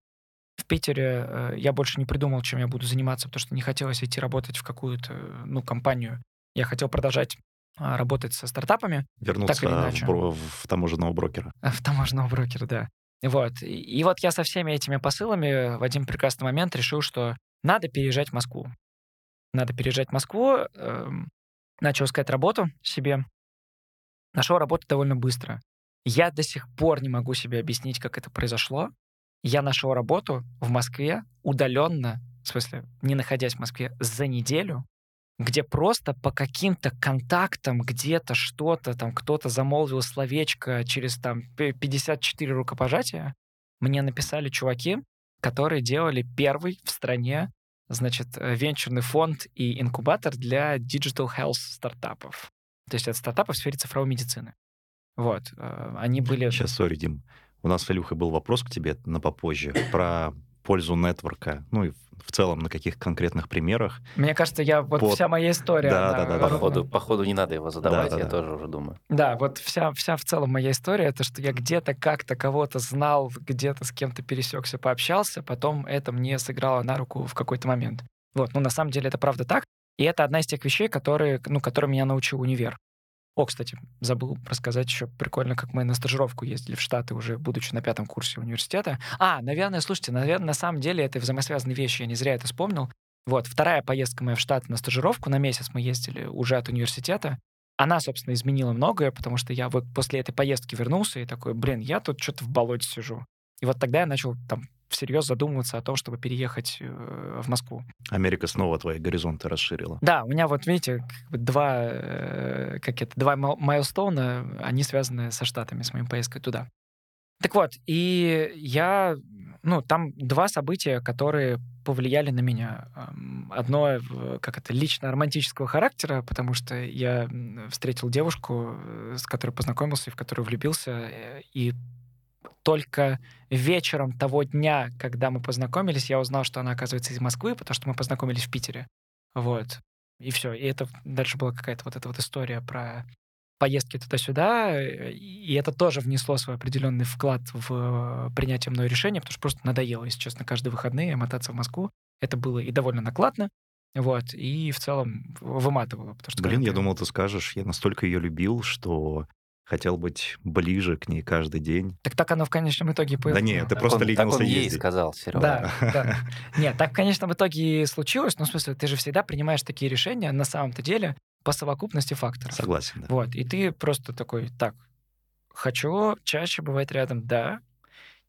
В Питере э, я больше не придумал, чем я буду заниматься, потому что не хотелось идти работать в какую-то, ну, компанию. Я хотел продолжать а, работать со стартапами. Вернуться Так или иначе. в, в таможенного брокера. В таможенного брокера, да. Вот. И, и вот я со всеми этими посылами в один прекрасный момент решил, что надо переезжать в Москву. Надо переезжать в Москву. эм, начал искать работу себе. Нашел работу довольно быстро. Я до сих пор не могу себе объяснить, как это произошло. Я нашел работу в Москве удаленно, в смысле, не находясь в Москве, за неделю, где просто по каким-то контактам где-то что-то, там кто-то замолвил словечко через там п- 54 рукопожатия, мне написали чуваки, которые делали первый в стране, значит, э, венчурный фонд и инкубатор для digital health стартапов. То есть это стартапы в сфере цифровой медицины. Вот. э, Они были... Сейчас, сори, Дим. У нас с Илюхой был вопрос к тебе на попозже про пользу нетворка. Ну и в целом на каких конкретных примерах. Мне кажется, я вот Вот. вся моя история. Да, она да, да, да. Походу, походу не надо его задавать, Да, да, я да. тоже уже думаю. Да, вот вся, вся в целом моя история, это что я где-то как-то кого-то знал, где-то с кем-то пересекся, пообщался, потом это мне сыграло на руку в какой-то момент. Вот, ну на самом деле это правда так, и это одна из тех вещей, которые, ну, которые меня научил универ. О, кстати, забыл рассказать еще прикольно, как мы на стажировку ездили в Штаты, уже будучи на пятом курсе университета. А, наверное, слушайте, наверное, на самом деле это взаимосвязанные вещи, я не зря это вспомнил. Вот, вторая поездка моя в Штаты на стажировку, на месяц мы ездили уже от университета. Она, собственно, изменила многое, потому что я вот после этой поездки вернулся и такой, блин, я тут что-то в болоте сижу. И вот тогда я начал там всерьез задумываться о том, чтобы переехать э, в Москву. Америка снова твои горизонты расширила. Да, у меня вот, видите, два, э, как это, два майлстоуна, они связаны со Штатами, с моей поездкой туда. Так вот, и я, ну, там два события, которые повлияли на меня. Одно, как это, лично романтического характера, потому что я встретил девушку, э, с которой познакомился и в которую влюбился, и только вечером того дня, когда мы познакомились, я узнал, что она, оказывается, из Москвы, потому что мы познакомились в Питере. Вот. И все. И это дальше была какая-то вот эта вот история про поездки туда-сюда, и это тоже внесло свой определенный вклад в принятие мной решения, потому что просто надоело, если честно, каждые выходные мотаться в Москву. Это было и довольно накладно, вот, и в целом выматывало. Потому что Блин, я ты- думал, ты скажешь, я настолько ее любил, что хотел быть ближе к ней каждый день. Так так оно в конечном итоге и Да не, было. ты Так просто он, так ленился он ей ездить. сказал, Серега. Да, да. Нет, так, конечно, в итоге и случилось. Ну, в смысле, ты же всегда принимаешь такие решения на самом-то деле по совокупности факторов. Согласен, да. Вот, и ты просто такой, так, хочу чаще бывать рядом, да.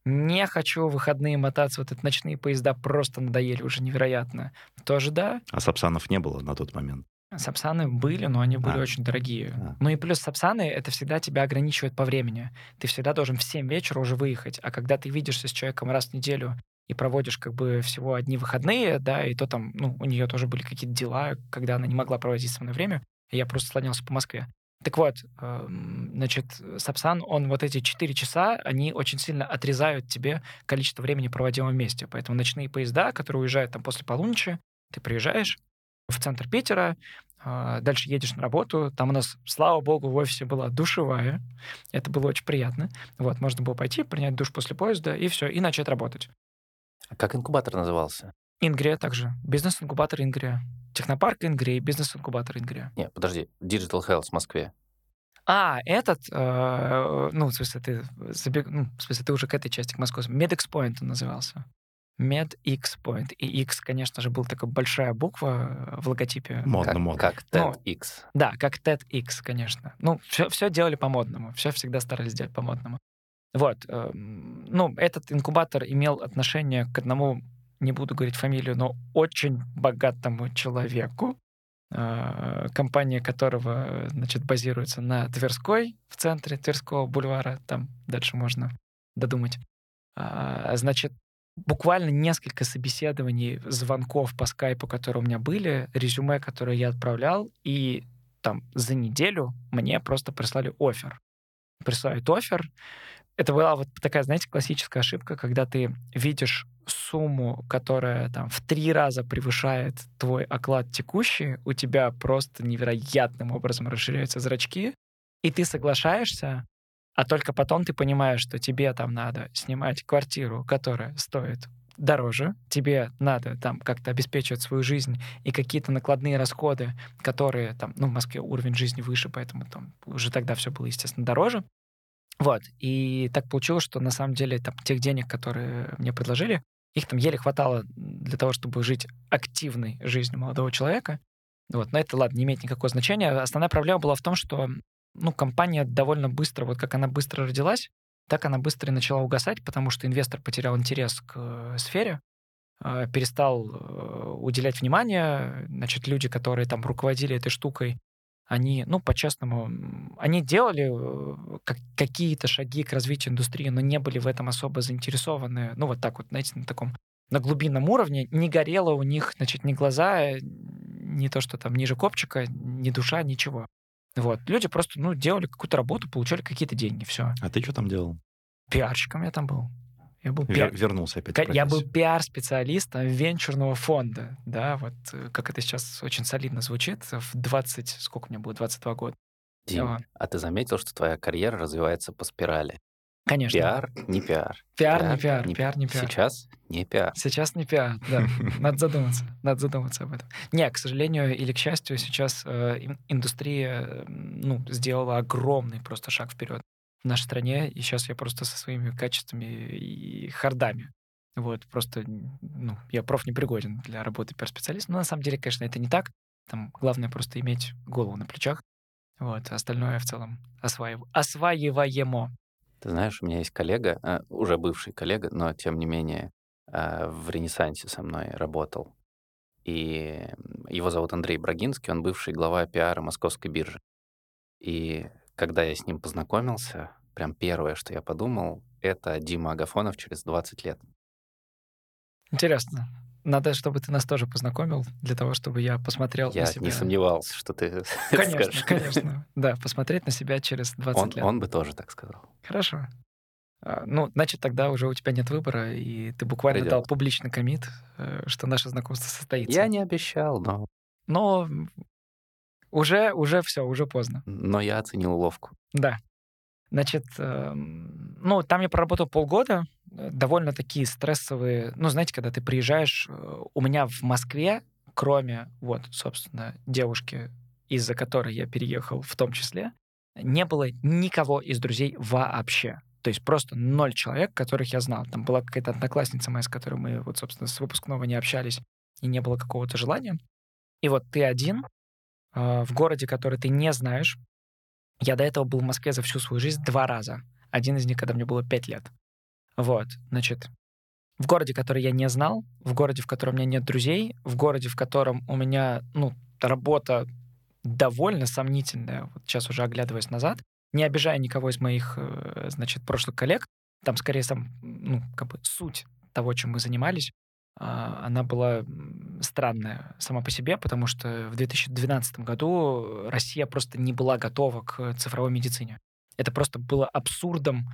Не хочу в выходные мотаться, вот эти ночные поезда просто надоели уже невероятно. Тоже да. А Сапсанов не было на тот момент. Сапсаны были, но они были А. очень дорогие. А. Ну и плюс сапсаны, это всегда тебя ограничивает по времени. Ты всегда должен в 7 вечера уже выехать. А когда ты видишься с человеком раз в неделю и проводишь как бы всего одни выходные, да, и то там, ну, у нее тоже были какие-то дела, когда она не могла проводить со мной время, и я просто слонялся по Москве. Так вот, эм, значит, Сапсан, он вот эти 4 часа, они очень сильно отрезают тебе количество времени, проводимого вместе. Поэтому ночные поезда, которые уезжают там после полуночи, ты приезжаешь в центр Питера, а, дальше едешь на работу. Там у нас, слава богу, в офисе была душевая. Это было очень приятно. Вот, можно было пойти, принять душ после поезда, и все, и начать работать. А Как инкубатор назывался? Ингрия также. Бизнес-инкубатор Ингрия. Технопарк Ингрия, бизнес-инкубатор Ингрия. Не, подожди, Digital Health в Москве. А, этот, э, ну, в смысле, ты забег... ну, в смысле, ты уже к этой части, к. MedX Point он назывался. MedX Point. И X, конечно же, был такая большая буква в логотипе. Модно, как, модно. Как Ну, TEDx. Да, как TEDx, конечно. Ну, все, все делали по-модному. Все всегда старались делать по-модному. Вот. эм, Ну, этот инкубатор имел отношение к одному, не буду говорить фамилию, но очень богатому человеку, э, компания которого, значит, базируется на Тверской, в центре Тверского бульвара. Там дальше можно додумать. А, Значит, буквально несколько собеседований, звонков по скайпу, которые у меня были, резюме, которые я отправлял, и там за неделю мне просто прислали офер. присылают офер. Это была вот такая, знаете, классическая ошибка, когда ты видишь сумму, которая там в три раза превышает твой оклад текущий, у тебя просто невероятным образом расширяются зрачки, и ты соглашаешься, а только потом ты понимаешь, что тебе там надо снимать квартиру, которая стоит дороже, тебе надо там как-то обеспечивать свою жизнь и какие-то накладные расходы, которые там, ну, в Москве уровень жизни выше, поэтому там уже тогда все было, естественно, дороже. Вот, и так получилось, что на самом деле там тех денег, которые мне предложили, их там еле хватало для того, чтобы жить активной жизнью молодого человека. Вот, но это, ладно, не имеет никакого значения. Основная проблема была в том, что ну, компания довольно быстро, вот как она быстро родилась, так она быстро и начала угасать, потому что инвестор потерял интерес к э, сфере, э, перестал э, уделять внимание. Значит, люди, которые там руководили этой штукой, они, ну, по-честному, они делали как, какие-то шаги к развитию индустрии, но не были в этом особо заинтересованы. Ну, вот так вот, знаете, на таком, на глубинном уровне. Не горело у них, значит, ни глаза, ни то, что там ниже копчика, ни душа, ничего. Вот. Люди просто, ну, делали какую-то работу, получали какие-то деньги, все. А ты что там делал? Пиарщиком я там был. Я был пиар... вернулся опять. Я был пиар-специалистом венчурного фонда, да, вот э, как это сейчас очень солидно звучит, в 20, сколько мне было, 22 года. Дим, а ты заметил, что твоя карьера развивается по спирали? Конечно. Пиар, не пиар. Пиар, не пиар, пиар, не пиар. Сейчас не пиар. Сейчас не пиар, да. Надо задуматься. Надо задуматься об этом. Не, к сожалению или к счастью, сейчас э, ин- индустрия ну, сделала огромный просто шаг вперед в нашей стране. И сейчас я просто со своими качествами и хардами. Вот, просто, ну, я проф непригоден для работы пиар-специалиста. Но на самом деле, конечно, это не так. Там главное просто иметь голову на плечах. Вот, остальное в целом осваив... осваиваемо. Ты знаешь, у меня есть коллега, э, уже бывший коллега, но тем не менее э, в Ренессансе со мной работал. И его зовут Андрей Брагинский, он бывший глава пиара Московской биржи. И когда я с ним познакомился, прям первое, что я подумал, это Дима Агафонов через 20 лет. Интересно. Надо, чтобы ты нас тоже познакомил, для того, чтобы я посмотрел Я на себя. не сомневался, что ты Конечно, скажешь. конечно. Да, посмотреть на себя через 20 Он, лет. он бы тоже так сказал. Хорошо. А, Ну, значит, тогда уже у тебя нет выбора, и ты буквально Придёт. дал публичный комит, э, что наше знакомство состоится. Я не обещал, но, Но уже, уже все, уже поздно. но я оценил уловку. Да. Значит, эм, ну, там я проработал полгода, э, довольно такие стрессовые. Ну, знаете, когда ты приезжаешь, э, у меня в Москве, кроме, вот, собственно, девушки, из-за которой я переехал в том числе, не было никого из друзей вообще. То есть просто ноль человек, которых я знал. Там была какая-то одноклассница моя, с которой мы, вот, собственно, с выпускного не общались, и не было какого-то желания. И вот ты один э, в городе, который ты не знаешь, я до этого был в Москве за всю свою жизнь два раза. Один из них, когда мне было пять лет. Вот, значит, в городе, который я не знал, в городе, в котором у меня нет друзей, в городе, в котором у меня, ну, работа довольно сомнительная, вот сейчас уже оглядываясь назад, не обижая никого из моих, э, значит, прошлых коллег, там скорее сам, ну, как бы суть того, чем мы занимались, а, она была странная сама по себе, потому что в 2012 году Россия просто не была готова к цифровой медицине. Это просто было абсурдом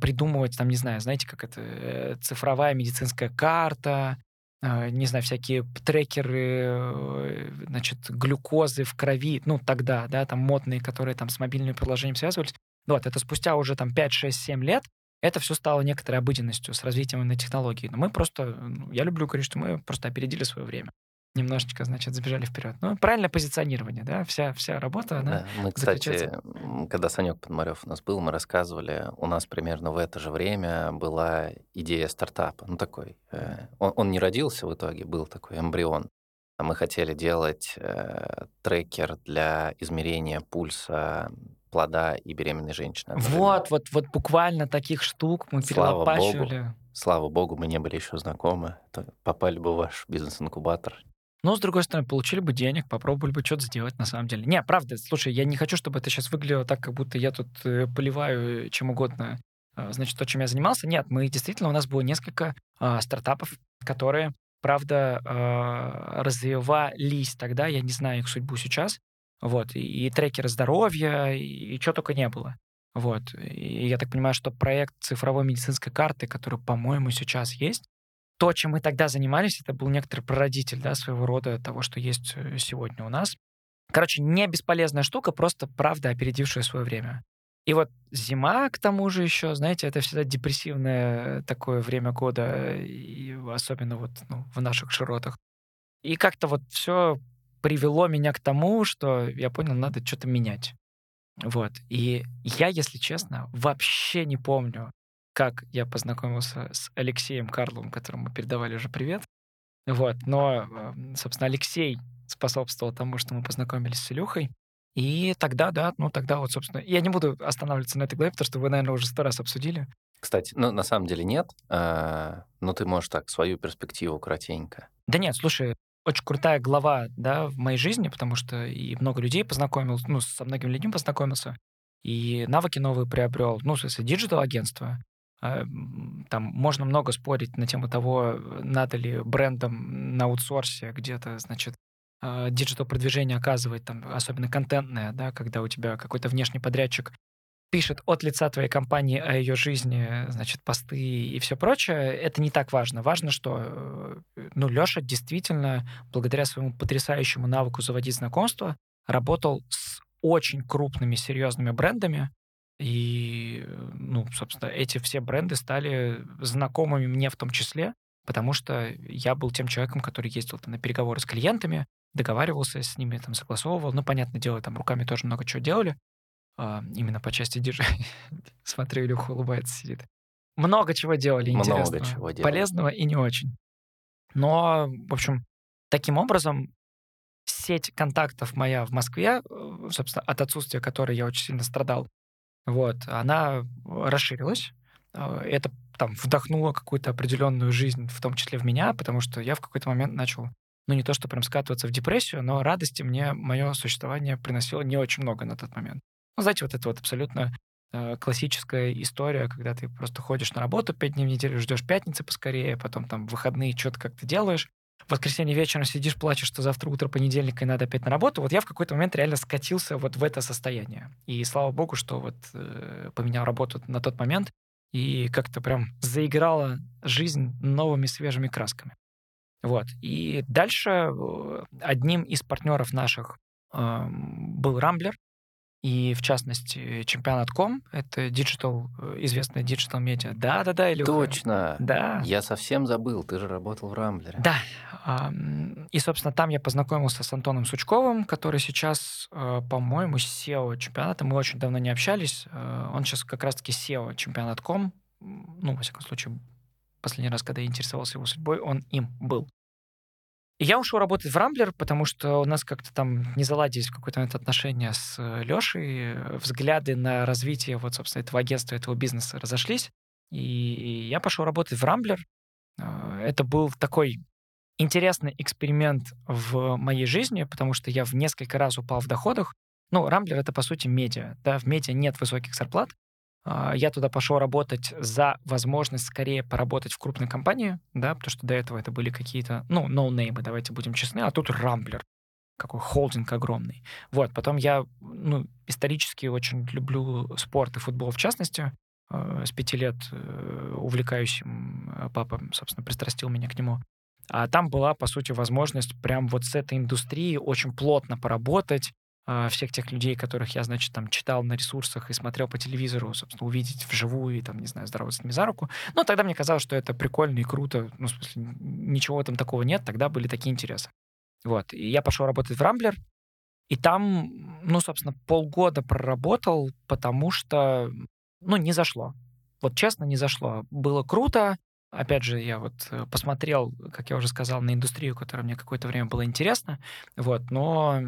придумывать, там, не знаю, знаете, как это, э, цифровая медицинская карта, э, не знаю, всякие трекеры, э, значит, глюкозы в крови, ну, тогда, да, там модные, которые там с мобильными приложениями связывались. Вот, это спустя уже там 5, 6, 7 лет это все стало некоторой обыденностью с развитием именно технологий. Но мы просто, ну, я люблю говорить, что мы просто опередили свое время. Немножечко, значит, забежали вперед. Ну, правильное позиционирование, да, вся, вся работа, она... Да, Мы, кстати, заключается- м, когда Санек Подмарев у нас был, мы рассказывали, у нас примерно в это же время была идея стартапа. Ну, такой. э, Он, он не родился в итоге, был такой эмбрион. А Мы хотели делать э, трекер для измерения пульса плода и беременной женщины. Вот, вот, вот буквально таких штук мы Слава богу. перелопачивали. Слава богу, мы не были еще знакомы. Попали бы в ваш бизнес-инкубатор. Но, с другой стороны, получили бы денег, попробовали бы что-то сделать на самом деле. Не, правда, слушай, я не хочу, чтобы это сейчас выглядело так, как будто я тут э, поливаю чем угодно, э, значит, то, чем я занимался. Нет, мы действительно, у нас было несколько э, стартапов, которые, правда, э, развивались тогда, я не знаю их судьбу сейчас, вот, и, и трекеры здоровья, и, и что только не было. Вот. И я так понимаю, что проект цифровой медицинской карты, который, по-моему, сейчас есть, то, чем мы тогда занимались, это был некоторый прародитель, да, своего рода того, что есть э, сегодня у нас. Короче, не бесполезная штука, просто правда опередившая свое время. И вот зима, к тому же еще, знаете, это всегда депрессивное такое время года, и особенно вот ну, в наших широтах. И как-то вот все привело меня к тому, что я понял, надо что-то менять. Вот. И я, если честно, вообще не помню, как я познакомился с Алексеем Карловым, которому мы передавали уже привет. Вот. Но, эм, собственно, Алексей способствовал тому, что мы познакомились с Илюхой. И тогда, да, ну тогда вот, собственно, я не буду останавливаться на этой главе, потому что вы, наверное, уже сто раз обсудили. Кстати, ну, на самом деле нет, а, но ты можешь так, свою перспективу кратенько. Да нет, слушай, очень крутая глава, да, в моей жизни, потому что и много людей познакомился, ну, со многими людьми познакомился, и навыки новые приобрел, ну, в смысле, диджитал-агентство. А, там можно много спорить на тему того, надо ли брендом на аутсорсе где-то, значит, а, диджитал-продвижение оказывать, там, особенно контентное, да, когда у тебя какой-то внешний подрядчик пишет от лица твоей компании о ее жизни, значит, посты и все прочее, это не так важно. Важно, что, э, ну, Леша действительно, благодаря своему потрясающему навыку заводить знакомства, работал с очень крупными, серьезными брендами, и, ну, собственно, эти все бренды стали знакомыми мне в том числе, потому что я был тем человеком, который ездил там, на переговоры с клиентами, договаривался с ними, там, согласовывал. Ну, понятное дело, там руками тоже много чего делали, именно по части диджа. Смотрю, Илюха улыбается, сидит. Много чего делали интересного. Много чего делали. Полезного и не очень. Но, в общем, таким образом сеть контактов моя в Москве, э, собственно, от отсутствия которой я очень сильно страдал, вот, она расширилась. А, это там вдохнуло какую-то определенную жизнь, в том числе в меня, потому что я в какой-то момент начал, ну, не то, что прям скатываться в депрессию, но радости мне мое существование приносило не очень много на тот момент. Ну, знаете, вот это вот абсолютно э, классическая история, когда ты просто ходишь на работу пять дней в неделю, ждешь пятницы поскорее, потом там выходные что-то как-то делаешь, в воскресенье вечером сидишь, плачешь, что завтра утро понедельника и надо опять на работу. Вот я в какой-то момент реально скатился вот в это состояние. И слава богу, что вот э, поменял работу на тот момент и как-то прям заиграла жизнь новыми свежими красками. Вот. И дальше э, одним из партнеров наших э, был Рамблер, и, в частности, чемпионат.com — это диджитал, э, известная диджитал медиа. Да-да-да, Илюха. Точно. Да. Я совсем забыл, ты же работал в Рамблере. Да. И, собственно, там я познакомился с Антоном Сучковым, который сейчас, э, по-моему, CEO чемпионата. Мы очень давно не общались. Э, он сейчас как раз-таки CEO чемпионат.com. Ну, во всяком случае, последний раз, когда я интересовался его судьбой, он им был. И я ушел работать в Рамблер, потому что у нас как-то там не заладились в какой-то момент отношения с э, Лешей, взгляды на развитие вот, собственно, этого агентства, этого бизнеса разошлись. И я пошел работать в Рамблер. Э, это был такой интересный эксперимент в моей жизни, потому что я в несколько раз упал в доходах. Ну, Рамблер — это, по сути, медиа. Да, в медиа нет высоких зарплат, я туда пошел работать за возможность скорее поработать в крупной компании, да, потому что до этого это были какие-то, ну, ноунеймы, давайте будем честны, а тут Рамблер, какой холдинг огромный. Вот, потом я, ну, исторически очень люблю спорт и футбол в частности. Э, с пяти лет э, увлекающим э, папа, собственно, пристрастил меня к нему. А там была, по сути, возможность прям вот с этой индустрией очень плотно поработать, а, всех тех людей, которых я, значит, там читал на ресурсах и смотрел по телевизору, собственно, увидеть вживую и, там, не знаю, здороваться с ними за руку. Но тогда мне казалось, что это прикольно и круто. Ну, в смысле, ничего там такого нет, тогда были такие интересы. Вот. И я пошел работать в Рамблер, и там, ну, собственно, полгода проработал, потому что, ну, не зашло. Вот честно, не зашло. Было круто, Опять же, я вот э, посмотрел, как я уже сказал, на индустрию, которая мне какое-то время было интересно, вот, но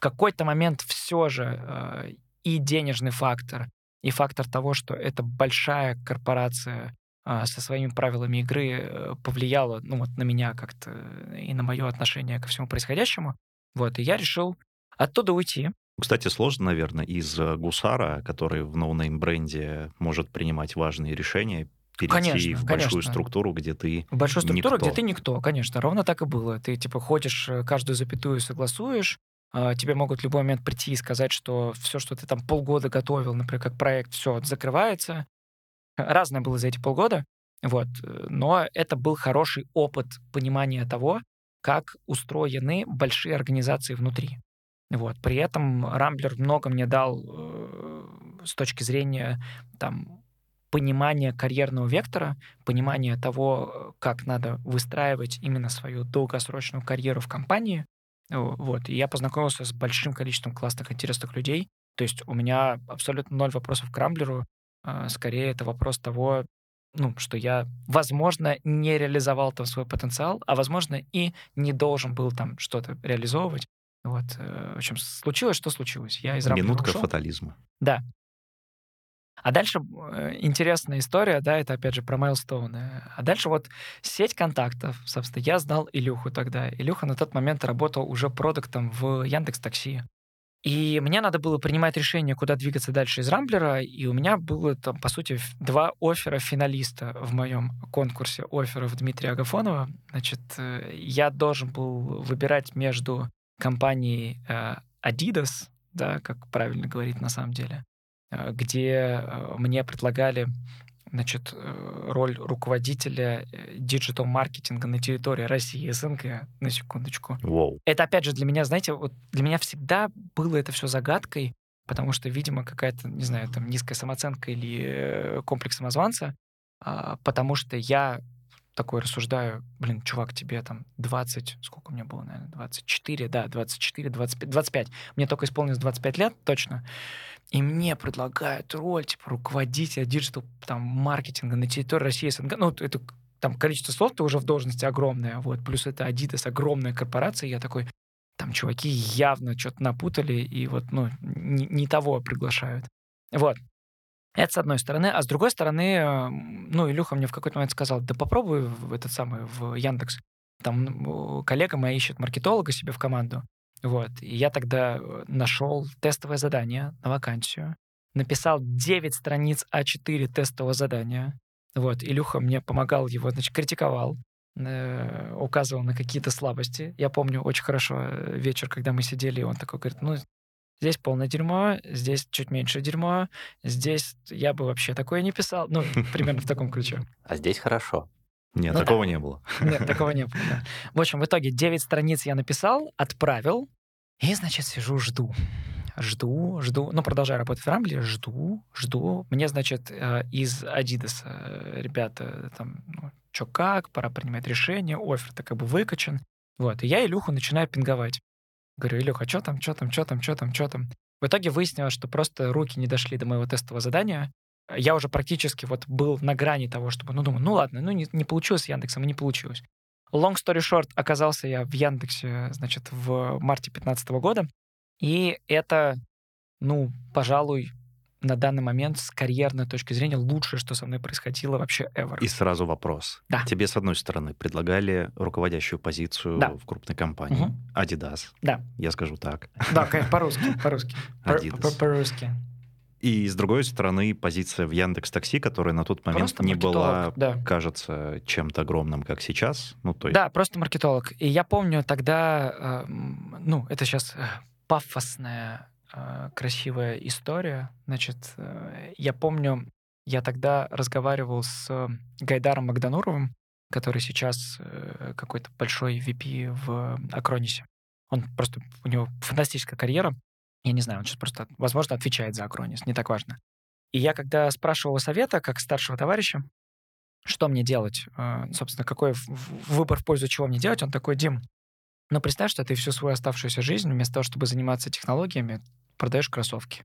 в какой-то момент все же э, и денежный фактор, и фактор того, что это большая корпорация э, со своими правилами игры э, повлияла ну, вот на меня как-то и на мое отношение ко всему происходящему. Вот, и я решил оттуда уйти. Кстати, сложно, наверное, из гусара, который в no-name бренде может принимать важные решения, перейти конечно, в большую конечно. структуру, где ты В большую структуру, никто. где ты никто, конечно. Ровно так и было. Ты, типа, ходишь, каждую запятую согласуешь, э, тебе могут в любой момент прийти и сказать, что все, что ты там полгода готовил, например, как проект, все, закрывается. Разное было за эти полгода, вот. Но это был хороший опыт понимания того, как устроены большие организации внутри. Вот. При этом Рамблер много мне дал э, с точки зрения там, понимания карьерного вектора, понимания того, как надо выстраивать именно свою долгосрочную карьеру в компании. Вот. И я познакомился с большим количеством классных, интересных людей. То есть у меня абсолютно ноль вопросов к Рамблеру. А, скорее, это вопрос того, ну, что я, возможно, не реализовал там свой потенциал, а, возможно, и не должен был там что-то реализовывать. Вот, э, в общем, случилось, что случилось. Я из Минутка ушел. фатализма. Да. А дальше э, интересная история, да, это опять же про майлстоуны. А дальше вот сеть контактов, собственно, я знал Илюху тогда. Илюха на тот момент работал уже продуктом в Яндекс Такси. И мне надо было принимать решение, куда двигаться дальше из Рамблера, и у меня было там, по сути, два оффера финалиста в моем конкурсе офферов Дмитрия Агафонова. Значит, э, я должен был выбирать между компанией э, Adidas, да, как правильно говорить на самом деле, где мне предлагали значит, э, роль руководителя э, диджитал-маркетинга на территории России и СНГ, на секундочку. Wow. Это, опять же, для меня, знаете, вот для меня всегда было это все загадкой, потому что, видимо, какая-то, не знаю, там, низкая самооценка или э, комплекс самозванца, а, потому что я такой рассуждаю, блин, чувак, тебе там 20, сколько мне было, наверное, 24, да, 24, 25, 25. Мне только исполнилось 25 лет, точно. И мне предлагают роль, типа, руководителя диджитал там, маркетинга на территории России, СНГ. Ну, это там количество слов-то уже в должности огромное, вот, плюс это Adidas, огромная корпорация, я такой, там чуваки явно что-то напутали и вот, ну, не, не того приглашают. Вот. Это с одной стороны. А с другой стороны, эм, ну, Илюха мне в какой-то момент сказал, да попробуй в этот самый, в Яндекс. Там коллега моя ищет маркетолога себе в команду. Вот. И я тогда э, нашел тестовое задание на вакансию, написал 9 страниц А4 тестового задания. Вот. Илюха мне помогал его, значит, критиковал, э, указывал на какие-то слабости. Я помню очень хорошо э, вечер, когда мы сидели, он такой говорит, ну, здесь полное дерьмо, здесь чуть меньше дерьмо, здесь я бы вообще такое не писал. Ну, примерно в таком ключе. А здесь хорошо. Нет, ну, такого да. не было. Нет, такого не было, да. В общем, в итоге 9 страниц я написал, отправил, и, значит, сижу, жду. Жду, жду. Ну, продолжаю работать в Рамбле, жду, жду. Мне, значит, э, из Adidas э, ребята там, ну, чё как, пора принимать решение, офер-то как бы выкачан. Вот, и я Илюху начинаю пинговать. Говорю, Илюха, что там, что там, что там, что там, что там? В итоге выяснилось, что просто руки не дошли до моего тестового задания. Я уже практически вот был на грани того, чтобы, ну, думаю, ну ладно, ну не, не получилось с Яндексом, не получилось. Long story short, оказался я в Яндексе, значит, в марте 2015 года. И это, ну, пожалуй, на данный момент с карьерной точки зрения лучшее, что со мной происходило вообще ever. И сразу вопрос. Да. Тебе, с одной стороны, предлагали руководящую позицию да. в крупной компании. Угу. Adidas. Да. Я скажу так. Да, по-русски. По-русски. По-русски. И с другой стороны, позиция в Яндекс Такси, которая на тот момент просто не была, да. кажется, чем-то огромным, как сейчас. Ну, то есть... Да, просто маркетолог. И я помню тогда, э, ну, это сейчас э, пафосная красивая история. Значит, э, я помню, я тогда разговаривал с Гайдаром Магдануровым, который сейчас э, какой-то большой VP в Акронисе. Он просто, у него фантастическая карьера. Я не знаю, он сейчас просто, возможно, отвечает за Акронис, не так важно. И я когда спрашивал совета, как старшего товарища, что мне делать, собственно, какой выбор в пользу чего мне делать, он такой, Дим, ну представь, что ты всю свою оставшуюся жизнь вместо того, чтобы заниматься технологиями, продаешь кроссовки.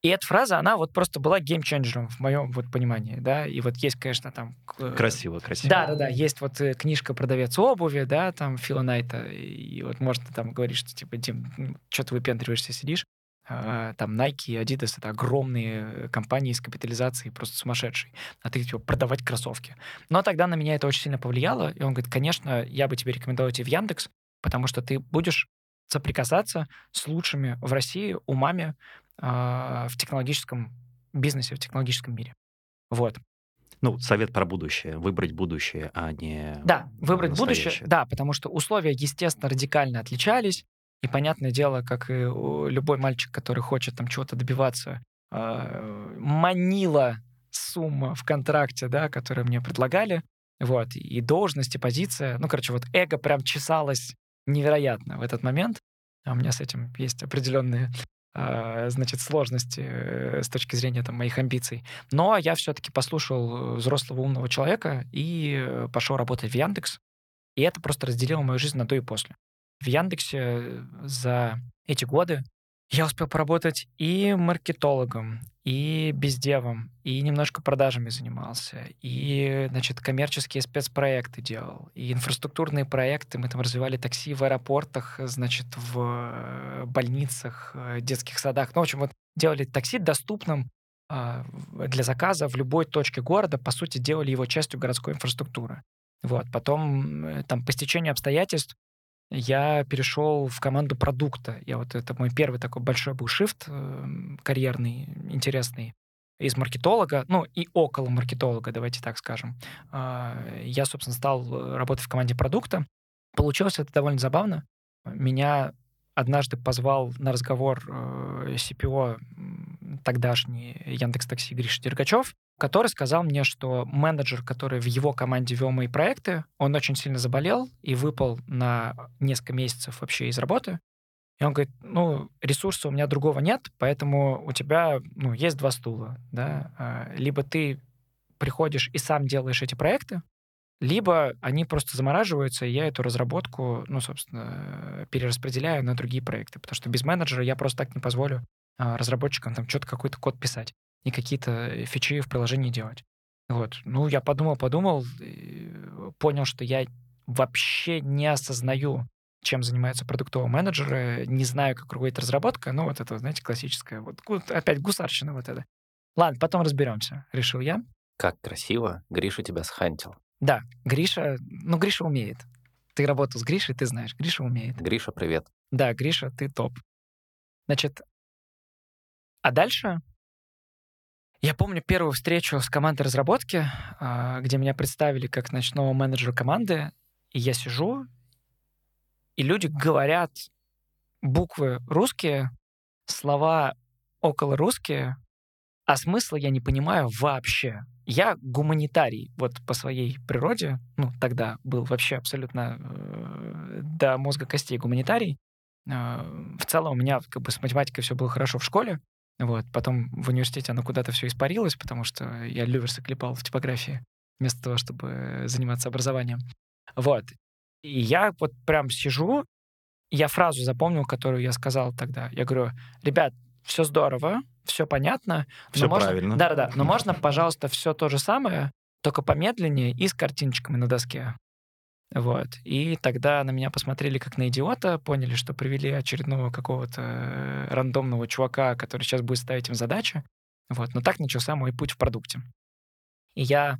И эта фраза, она вот просто была геймченджером в моем вот понимании, да, и вот есть, конечно, там... Э, красиво, красиво. Да-да-да, есть вот э, книжка «Продавец обуви», да, там, Фила Найта, и вот можно там говорить, что, типа, Дим, ну, что ты выпендриваешься, сидишь, там Nike и Adidas — это огромные э, компании с капитализацией просто сумасшедшей, а ты, типа, продавать кроссовки. Но тогда на меня это очень сильно повлияло, и он говорит, конечно, я бы тебе рекомендовал идти в Яндекс, потому что ты будешь соприкасаться с лучшими в России умами э, в технологическом бизнесе, в технологическом мире. Вот. Ну, совет про будущее. Выбрать будущее, а не Да, выбрать будущее. Да, потому что условия, естественно, радикально отличались. И понятное дело, как и любой мальчик, который хочет там чего-то добиваться, э, манила сумма в контракте, да, которую мне предлагали, вот, и должность, и позиция. Ну, короче, вот эго прям чесалось невероятно в этот момент. А у меня с этим есть определенные а, значит, сложности э, с точки зрения там, моих амбиций. Но я все-таки послушал взрослого умного человека и э, пошел работать в Яндекс. И это просто разделило мою жизнь на до и после. В Яндексе за эти годы я успел поработать и маркетологом, и бездевом, и немножко продажами занимался, и, значит, коммерческие спецпроекты делал, и инфраструктурные проекты. Мы там развивали такси в аэропортах, значит, в э, больницах, э, детских садах. Ну, в общем, вот делали такси доступным э, для заказа в любой точке города, по сути, делали его частью городской инфраструктуры. Вот. Потом, э, там, по стечению обстоятельств, я перешел в команду продукта. Я вот это мой первый такой большой был шифт эм, карьерный, интересный из маркетолога, ну и около маркетолога, давайте так скажем. А, я, собственно, стал работать в команде продукта. Получилось это довольно забавно. Меня однажды позвал на разговор э, CPO тогдашний Яндекс Такси Гриша Дергачев, который сказал мне, что менеджер, который в его команде вел мои проекты, он очень сильно заболел и выпал на несколько месяцев вообще из работы. И он говорит, ну, ресурса у меня другого нет, поэтому у тебя, ну, есть два стула, да, а, либо ты приходишь и сам делаешь эти проекты, либо они просто замораживаются, и я эту разработку, ну, собственно, перераспределяю на другие проекты, потому что без менеджера я просто так не позволю а, разработчикам там что-то какой-то код писать и какие-то фичи в приложении делать. Вот. Ну, я подумал, подумал, понял, что я вообще не осознаю, чем занимаются продуктовые менеджеры, не знаю, как руководит разработка, ну, вот это, знаете, классическое, вот опять гусарщина вот это. Ладно, потом разберемся, решил я. Как красиво Гриша тебя схантил. Да, Гриша, ну, Гриша умеет. Ты работал с Гришей, ты знаешь, Гриша умеет. Гриша, привет. Да, Гриша, ты топ. Значит, а дальше я помню первую встречу с командой разработки, а, где меня представили как ночного менеджера команды, и я сижу, и люди говорят буквы русские, слова около русские, а смысла я не понимаю вообще. Я гуманитарий, вот по своей природе, ну, тогда был вообще абсолютно э, до мозга костей гуманитарий. Э, в целом у меня как бы с математикой все было хорошо в школе, вот. Потом в университете оно куда-то все испарилось, потому что я люверсы клепал в типографии вместо того, чтобы заниматься образованием. Вот. И я вот прям сижу, я фразу запомнил, которую я сказал тогда. Я говорю, ребят, все здорово, все понятно. Все можно... правильно. Да-да-да. Но можно, пожалуйста, все то же самое, только помедленнее и с картиночками на доске. Вот. И тогда на меня посмотрели как на идиота, поняли, что привели очередного какого-то э, рандомного чувака, который сейчас будет ставить им задачи. Вот. Но так начался мой путь в продукте. И я,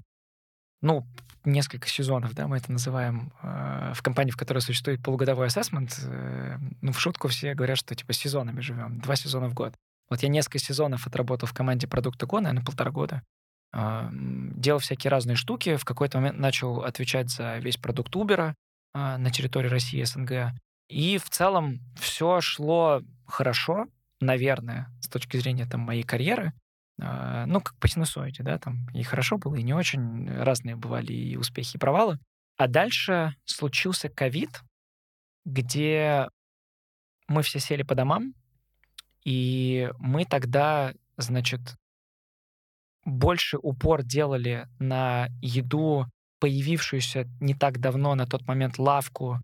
ну, несколько сезонов, да, мы это называем, э, в компании, в которой существует полугодовой ассессмент, э, ну, в шутку все говорят, что, типа, сезонами живем, два сезона в год. Вот я несколько сезонов отработал в команде продукта Go, наверное, полтора года делал всякие разные штуки. В какой-то момент начал отвечать за весь продукт Uber а, на территории России, СНГ. И в целом все шло хорошо, наверное, с точки зрения там, моей карьеры. А, ну, как по синусоиде, да, там и хорошо было, и не очень. Разные бывали и успехи, и провалы. А дальше случился ковид, где мы все сели по домам, и мы тогда, значит, больше упор делали на еду, появившуюся не так давно на тот момент лавку,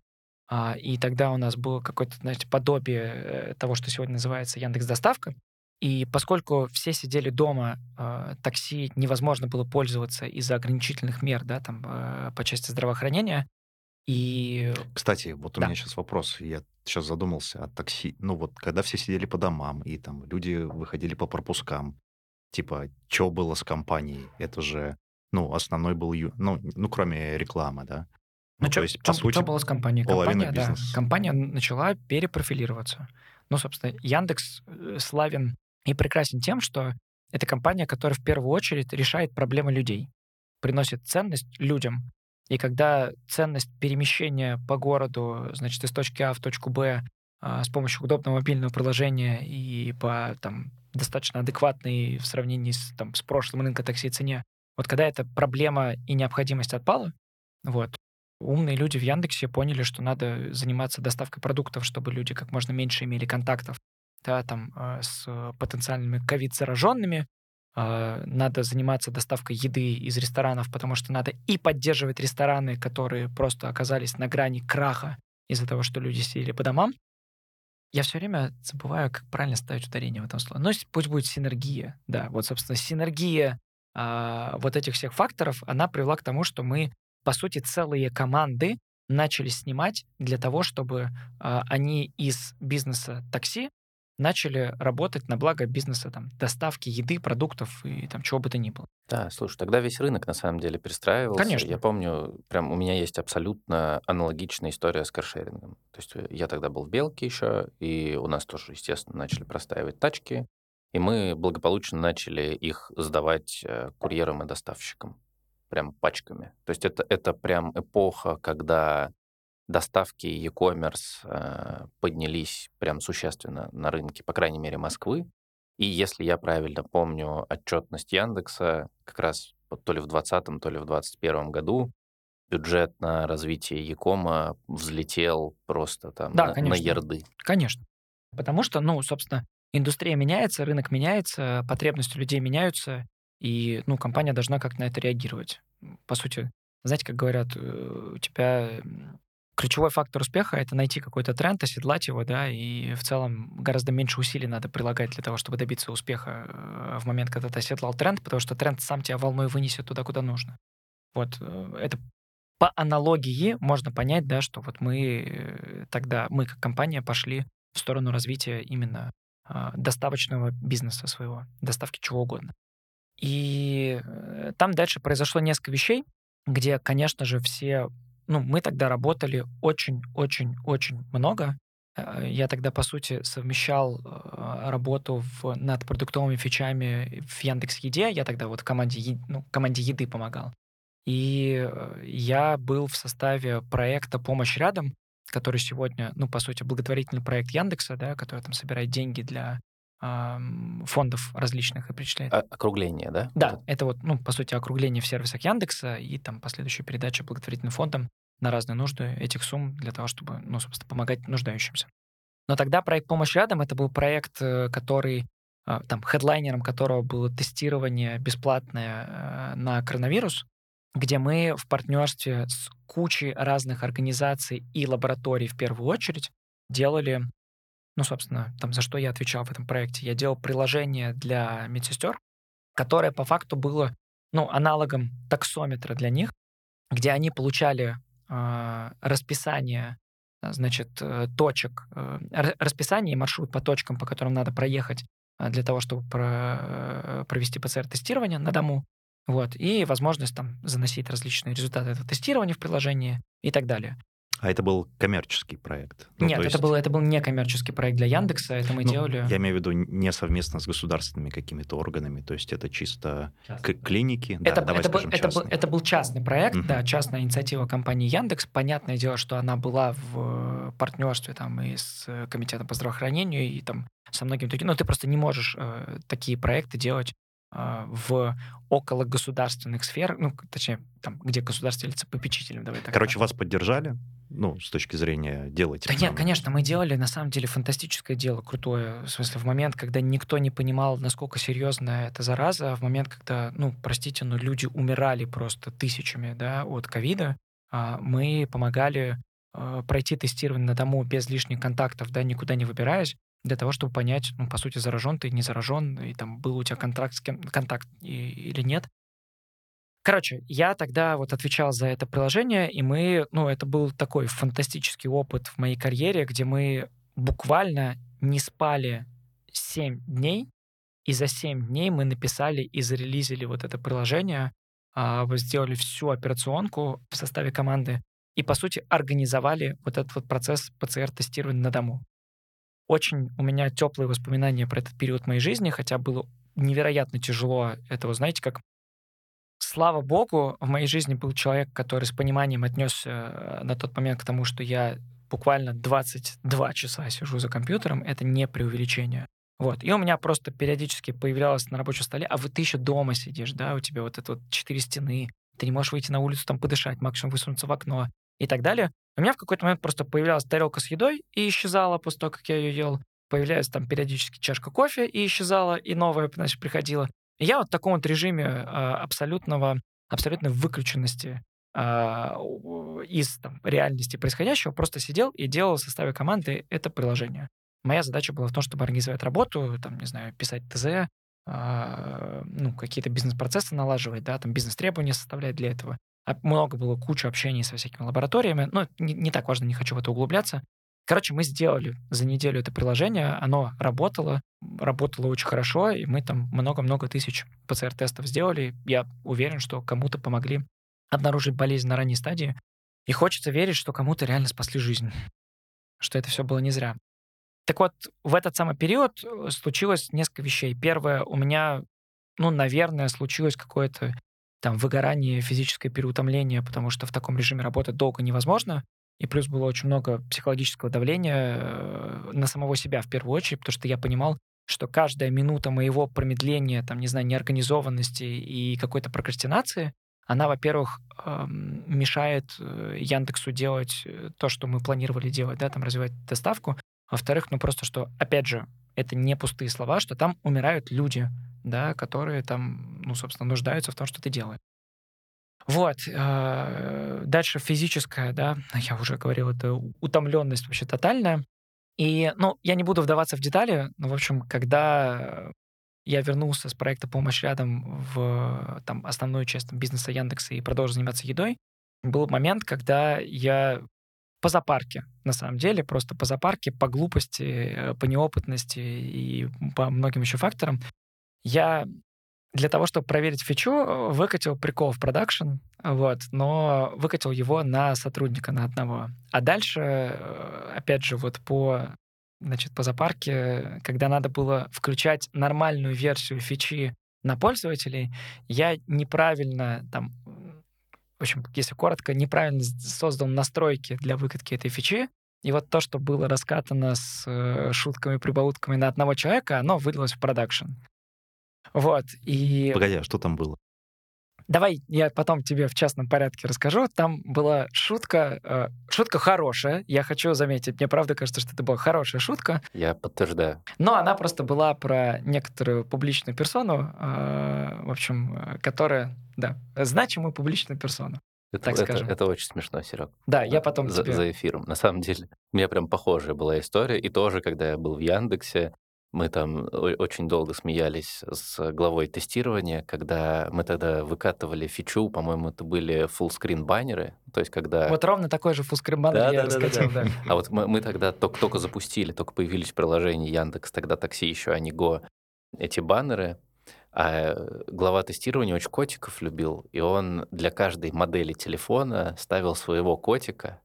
а, и тогда у нас было какое-то, знаете, подобие э, того, что сегодня называется Яндекс Доставка. И поскольку все сидели дома, э, такси невозможно было пользоваться из-за ограничительных мер, да, там, э, по части здравоохранения. И... Кстати, вот у да. меня сейчас вопрос. Я сейчас задумался о такси. Ну вот, когда все сидели по домам, и там люди выходили по пропускам, типа, что было с компанией? Это же, ну, основной был, ну, ну кроме рекламы, да? Ну, ну что, есть, по сути, что было с компанией? Компания, да, компания начала перепрофилироваться. Ну, собственно, Яндекс э, славен и прекрасен тем, что это компания, которая в первую очередь решает проблемы людей, приносит ценность людям. И когда ценность перемещения по городу, значит, из точки А в точку Б а, с помощью удобного мобильного приложения и по там, достаточно адекватной в сравнении с, там, с прошлым рынка такси цене. Вот когда эта проблема и необходимость отпала, вот, умные люди в Яндексе поняли, что надо заниматься доставкой продуктов, чтобы люди как можно меньше имели контактов да, там, а, с потенциальными ковид-зараженными, а, надо заниматься доставкой еды из ресторанов, потому что надо и поддерживать рестораны, которые просто оказались на грани краха из-за того, что люди сидели по домам. Я все время забываю, как правильно ставить ударение в этом слове. Но пусть будет синергия. Да, вот, собственно, синергия а, вот этих всех факторов, она привела к тому, что мы, по сути, целые команды начали снимать для того, чтобы а, они из бизнеса такси начали работать на благо бизнеса там, доставки еды, продуктов и там чего бы то ни было. Да, слушай, тогда весь рынок на самом деле перестраивался. Конечно. Я помню, прям у меня есть абсолютно аналогичная история с каршерингом. То есть э, я тогда был в Белке еще, и у нас тоже, естественно, начали простаивать тачки, и мы благополучно начали их сдавать э, курьерам и доставщикам прям пачками. То есть это, это прям эпоха, когда доставки и e-commerce э, поднялись прям существенно на рынке, по крайней мере, Москвы. И если я правильно помню отчетность Яндекса, как раз то ли в 2020, то ли в 2021 году бюджет на развитие Якома взлетел просто там Да, на, на конечно. ярды. Конечно. Потому что, ну, собственно, индустрия меняется, рынок меняется, потребности людей меняются, и, ну, компания должна как-то на это реагировать. По сути, знаете, как говорят, у тебя ключевой фактор успеха — это найти какой-то тренд, оседлать его, да, и в целом гораздо меньше усилий надо прилагать для того, чтобы добиться успеха э, в момент, когда ты оседлал тренд, потому что тренд сам тебя волной вынесет туда, куда нужно. Вот э, это по аналогии можно понять, да, что вот мы э, тогда, мы как компания пошли в сторону развития именно а, доставочного бизнеса своего, доставки чего угодно. И там дальше произошло несколько вещей, где, конечно же, все... Ну, мы тогда работали очень-очень-очень много. Э, Я тогда, по сути, совмещал э, работу в, над продуктовыми фичами в Яндекс Еде. Я тогда вот команде, е- ну, команде еды помогал. И э, я был в составе проекта «Помощь рядом», который сегодня, ну, по сути, благотворительный проект Яндекса, да, который там собирает деньги для фондов различных и причисляет. А- округление, да? Да, Вот это вот, ну, по сути, округление в сервисах Яндекса и там последующая передача благотворительным фондам на разные нужды этих сумм для того, чтобы, ну, собственно, помогать нуждающимся. Но тогда проект «Помощь рядом» — это был проект, э, который, а, там, хедлайнером которого было тестирование бесплатное э, на коронавирус, где мы в партнерстве с кучей разных организаций и лабораторий в первую очередь делали, ну, собственно, там, за что я отвечал в этом проекте. Я делал приложение для медсестер, которое по факту было, ну, аналогом таксометра для них, где они получали э, расписание, э, значит, э, точек, э, ра- расписание и маршрут по точкам, по которым надо проехать э, для того, чтобы про- э, провести ПЦР-тестирование на дому. Вот, и возможность там заносить различные результаты этого тестирования в приложение и так далее. А это был коммерческий проект? Ну, Нет, то это, есть- был, это был не коммерческий проект для Яндекса, это мы Ну, делали... Я имею в виду не совместно с государственными какими-то органами, то есть это чисто к- клиники, да, это, давай это, был, скажем, это, был, это был частный проект, Мгм. да, частная инициатива компании Яндекс. Понятное дело, что она была в э, партнерстве там и с э, комитетом по здравоохранению и там со многими другими. Но ты просто не можешь э, такие проекты делать в около государственных сфер, ну, точнее, там, где государство является попечителем, давай так Короче, скажем. вас поддержали, ну, с точки зрения делать. Да нет, конечно, мы делали на самом деле фантастическое дело, крутое. В смысле, в момент, когда никто не понимал, насколько серьезная эта зараза, в момент, когда, ну, простите, но люди умирали просто тысячами, да, от ковида, а, мы помогали а, пройти тестирование на дому без лишних контактов, да, никуда не выбираясь, для того, чтобы понять, ну, по сути, заражен ты, не заражен, и там был у тебя контракт с кем, контакт и- или нет. Короче, я тогда вот отвечал за это приложение, и мы, ну, это был такой фантастический опыт в моей карьере, где мы буквально не спали 7 дней, и за 7 дней мы написали и зарелизили вот это приложение, а, сделали всю операционку в составе команды и, по сути, организовали вот этот вот процесс ПЦР-тестирования на дому. Очень у меня теплые воспоминания про этот период моей жизни, хотя было невероятно тяжело. Это, вы знаете, как слава богу, в моей жизни был человек, который с пониманием отнесся на тот момент к тому, что я буквально 22 часа сижу за компьютером, это не преувеличение. Вот. И у меня просто периодически появлялось на рабочем столе, а вот ты еще дома сидишь, да, у тебя вот это вот четыре стены, ты не можешь выйти на улицу там подышать, максимум высунуться в окно и так далее. У меня в какой-то момент просто появлялась тарелка с едой и исчезала после того, как я ее ел. Появлялась там периодически чашка кофе и исчезала, и новая, значит, приходила. И я вот в таком вот режиме э, абсолютного, абсолютной выключенности э, из там, реальности происходящего просто сидел и делал в составе команды это приложение. Моя задача была в том, чтобы организовать работу, там, не знаю, писать ТЗ, э, ну, какие-то бизнес-процессы налаживать, да, там бизнес-требования составлять для этого. А много было куча общений со всякими лабораториями. Ну, не, не так важно, не хочу в это углубляться. Короче, мы сделали за неделю это приложение, оно работало, работало очень хорошо, и мы там много-много тысяч ПЦР-тестов сделали. Я уверен, что кому-то помогли обнаружить болезнь на ранней стадии. И хочется верить, что кому-то реально спасли жизнь, что это все было не зря. Так вот, в этот самый период э, случилось несколько вещей. Первое, у меня, ну, наверное, случилось какое-то там выгорание, физическое переутомление, потому что в таком режиме работать долго невозможно. И плюс было очень много психологического давления э, на самого себя в первую очередь, потому что я понимал, что каждая минута моего промедления, там, не знаю, неорганизованности и какой-то прокрастинации, она, во-первых, эм, мешает э, Яндексу делать э, то, что мы планировали делать, да, там развивать доставку. Во-вторых, ну просто что, опять же, это не пустые слова, что там умирают люди, да, которые там, ну, собственно, нуждаются в том, что ты делаешь. Вот. Э, дальше физическая, да, я уже говорил, это утомленность вообще тотальная. И, ну, я не буду вдаваться в детали, но, в общем, когда я вернулся с проекта «Помощь рядом» в там, основную часть там, бизнеса Яндекса и продолжил заниматься едой, был момент, когда я по запарке, на самом деле, просто по запарке, по глупости, э, по неопытности и по многим еще факторам, я для того, чтобы проверить фичу, э, выкатил прикол в продакшн, вот, но выкатил его на сотрудника, на одного. А дальше, э, опять же, вот по значит, по запарке, когда надо было включать нормальную версию фичи на пользователей, я неправильно там, в общем, если коротко, неправильно создал настройки для выкатки этой фичи, и вот то, что было раскатано с э, шутками, прибаутками на одного человека, оно вылилось в продакшн. Вот, и... Погоди, а что там было? Давай я потом тебе в частном порядке расскажу. Там была шутка, э, шутка хорошая. Я хочу заметить, мне правда кажется, что это была хорошая шутка. Я подтверждаю. Но она просто была про некоторую публичную персону, э, в общем, э, которая, да, значимую публичную персону. Это, так это, скажем. это очень смешно, Серег. Да, я потом за, тебе... за эфиром. На самом деле, у меня прям похожая была история. И тоже, когда я был в Яндексе, мы там очень долго смеялись с главой тестирования, когда мы тогда выкатывали фичу, по-моему, это были фуллскрин баннеры, то есть когда... Вот ровно такой же фуллскрин баннер Да, я да, да, раскатил, да, да. А вот мы, мы тогда только, только запустили, только появились приложения Яндекс, тогда такси еще, а не Го, эти баннеры. А глава тестирования очень котиков любил, и он для каждой модели телефона ставил своего котика,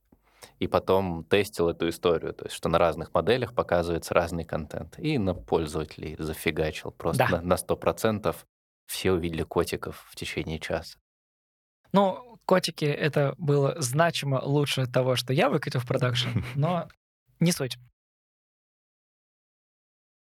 и потом тестил эту историю, то есть что на разных моделях показывается разный контент. И на пользователей зафигачил просто Да. на, на 100%. Все увидели котиков в течение часа. Ну, котики — это было значимо лучше того, что я выкатил в продакшн, но не суть.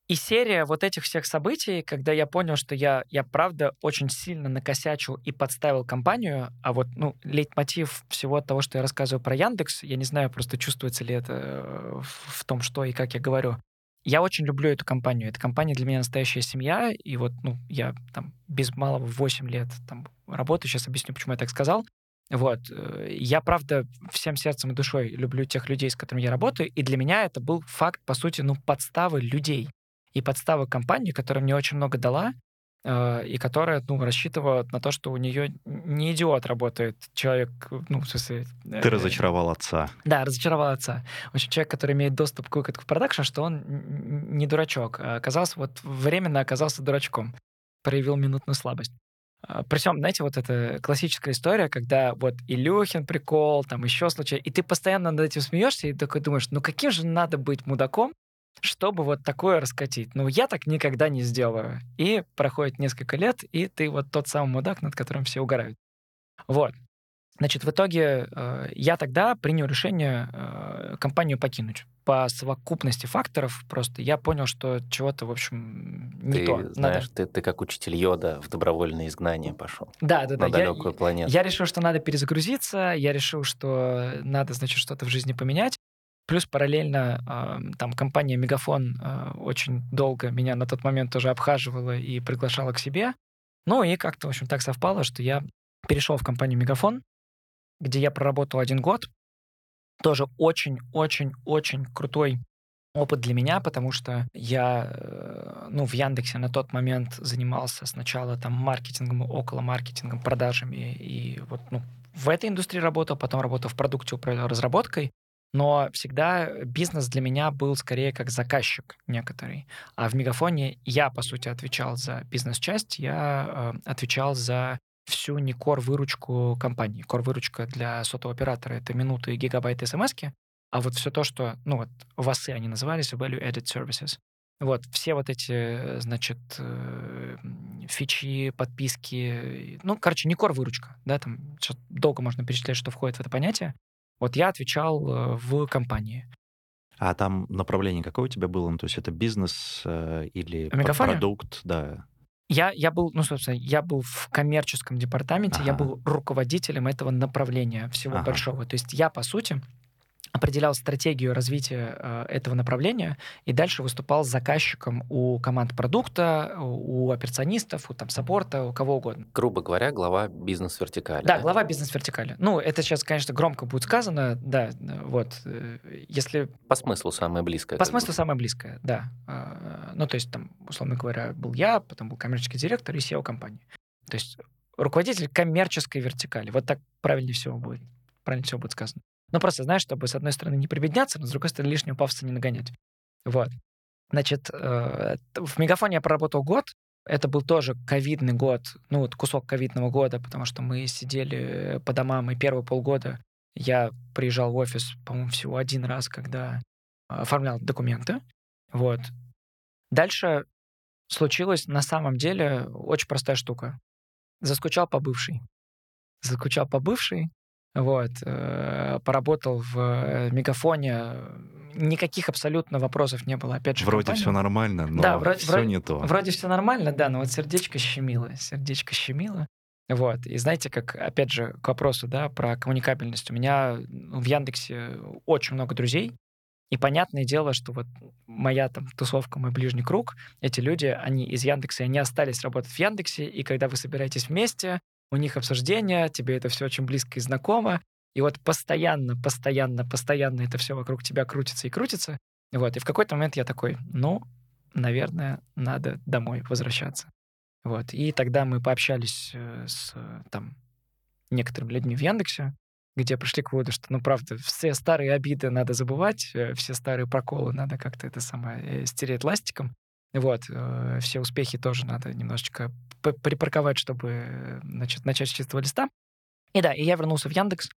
И серия вот этих всех событий, когда я понял, что я, я правда очень сильно накосячил и подставил компанию, а вот, ну, лейтмотив всего того, что я рассказываю про Яндекс, я не знаю, просто чувствуется ли это э, в том, что и как я говорю. Я очень люблю эту компанию. Эта компания для меня настоящая семья, и вот, ну, я там без малого 8 лет там работаю, сейчас объясню, почему я так сказал. Вот. э, Я, правда, всем сердцем и душой люблю тех людей, с которыми я работаю, и для меня это был факт, по сути, ну, подставы людей и подставы компании, которая мне очень много дала, э, и которая, ну, рассчитывала на то, что у нее не идиот работает человек, ну, в смысле... э, Ты разочаровал отца. Да, разочаровал отца. В общем, человек, который имеет доступ к выкатку в продакшн, что он не дурачок. А оказался, вот временно оказался дурачком. Проявил минутную слабость. А, Причем, знаете, вот эта классическая история, когда вот Илюхин прикол, там еще случай, и ты постоянно над этим смеешься и такой думаешь, ну каким же надо быть мудаком, чтобы вот такое раскатить. Ну, я так никогда не сделаю. И проходит несколько лет, и ты вот тот самый мудак, над которым все угорают. Вот. Значит, в итоге э, я тогда принял решение э, компанию покинуть. По совокупности факторов просто я понял, что чего-то, в общем, не ты то. Надо- знаешь, ты, ты как учитель Йода в добровольное изгнание пошел Да, да, да. на я- далекую планету. Я решил, что надо перезагрузиться, я решил, что надо, значит, что-то в жизни поменять. Плюс параллельно э, там компания Мегафон э, очень долго меня на тот момент тоже обхаживала и приглашала к себе. Ну и как-то, в общем, так совпало, что я перешел в компанию Мегафон, где я проработал один год. Тоже очень-очень-очень крутой опыт для меня, потому что я, э, ну, в Яндексе на тот момент занимался сначала там маркетингом, около маркетингом, продажами, и вот, ну, в этой индустрии работал, потом работал в продукте, управлял разработкой, но всегда бизнес для меня был скорее как заказчик некоторый. А в Мегафоне я, по сути, отвечал за бизнес-часть, я э, отвечал за всю не кор-выручку компании. Кор-выручка для сотового оператора — это минуты и гигабайты смс а вот все то, что, ну вот, ВАСы они назывались, Value Added Services. Вот, все вот эти, значит, э, фичи, подписки, ну, короче, не кор-выручка, да, там долго можно перечислять, что входит в это понятие. Вот я отвечал э, в компании. А там направление какое у тебя было? Ну, то есть это бизнес э, или Мегафоне? продукт? Да. Я, я был, ну, собственно, я был в коммерческом департаменте, я Ага. был руководителем этого направления всего Ага. большого. То есть я, по сути, определял стратегию развития э, этого направления и дальше выступал заказчиком у команд продукта, у операционистов, у там саппорта, у кого угодно. Грубо говоря, глава бизнес-вертикали. Да, глава бизнес-вертикали. Ну, это сейчас, конечно, громко будет сказано, да, вот. э, Если По смыслу самое близкое. по смыслу бы. самое близкое, да. А, Ну, то есть, там, условно говоря, был я, потом был коммерческий директор и SEO компании. То есть руководитель коммерческой вертикали. Вот так правильнее всего будет. Правильнее всего будет сказано. Ну, просто, знаешь, чтобы, с одной стороны, не прибедняться, но, с другой стороны, лишнего пафоса не нагонять. Вот. Значит, э, в Мегафоне я проработал год. Это был тоже ковидный год, ну, вот кусок ковидного года, потому что мы сидели по домам, и первые полгода я приезжал в офис, по-моему, всего один раз, когда оформлял документы. Вот. Дальше случилась на самом деле очень простая штука. Заскучал по бывшей. Заскучал по бывшей. Вот. э, Поработал в э, Мегафоне. Никаких абсолютно вопросов не было. Опять же, Вроде компания- все нормально, но Да, вроде- все вроде- не то. Вроде все нормально, да, но вот сердечко щемило, сердечко щемило. Вот. И знаете, как, опять же, к вопросу, да, про коммуникабельность. У меня ну, в Яндексе очень много друзей, и понятное дело, что вот моя там тусовка, мой ближний круг, эти люди, они из Яндекса, они остались работать в Яндексе, и когда вы собираетесь вместе, у них обсуждение, тебе это все очень близко и знакомо, и вот постоянно, постоянно, постоянно это все вокруг тебя крутится и крутится. Вот. И в какой-то момент я такой, ну, наверное, надо домой возвращаться. Вот. И тогда мы пообщались э, с э, там некоторыми людьми в Яндексе, где пришли к выводу, что, ну, правда, все старые обиды надо забывать, э, все старые проколы надо как-то это самое стереть ластиком. Вот. э, Все успехи тоже надо немножечко припарковать, чтобы значит, начать с чистого листа. И да, и я вернулся в Яндекс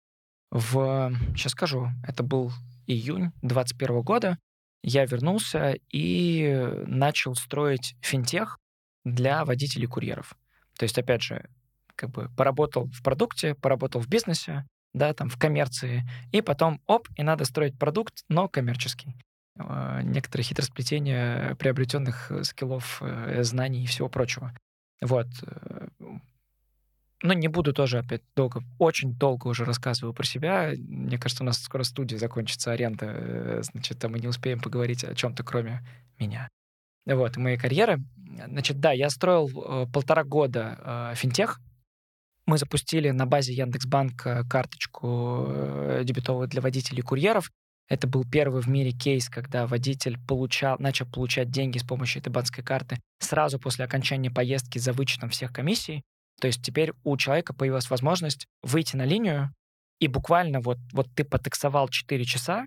в, сейчас скажу, это был июнь 21 года. Я вернулся и начал строить финтех для водителей курьеров. То есть, опять же, как бы поработал в продукте, поработал в бизнесе, да, там, в коммерции, и потом, оп, и надо строить продукт, но коммерческий. Э, Некоторые хитросплетения приобретенных э, скиллов, э, знаний и всего прочего. Вот. э, Ну, не буду тоже опять долго, очень долго уже рассказываю про себя. Мне кажется, у нас скоро студия закончится, аренда, значит, а мы не успеем поговорить о чем-то, кроме меня. Вот, моей карьеры. Значит, да, я строил полтора года финтех. Мы запустили на базе Яндекс.Банка карточку дебетовую для водителей и курьеров. Это был первый в мире кейс, когда водитель получал, начал получать деньги с помощью этой банковской карты сразу после окончания поездки за вычетом всех комиссий. То есть теперь у человека появилась возможность выйти на линию, и буквально вот, вот ты потаксовал 4 часа,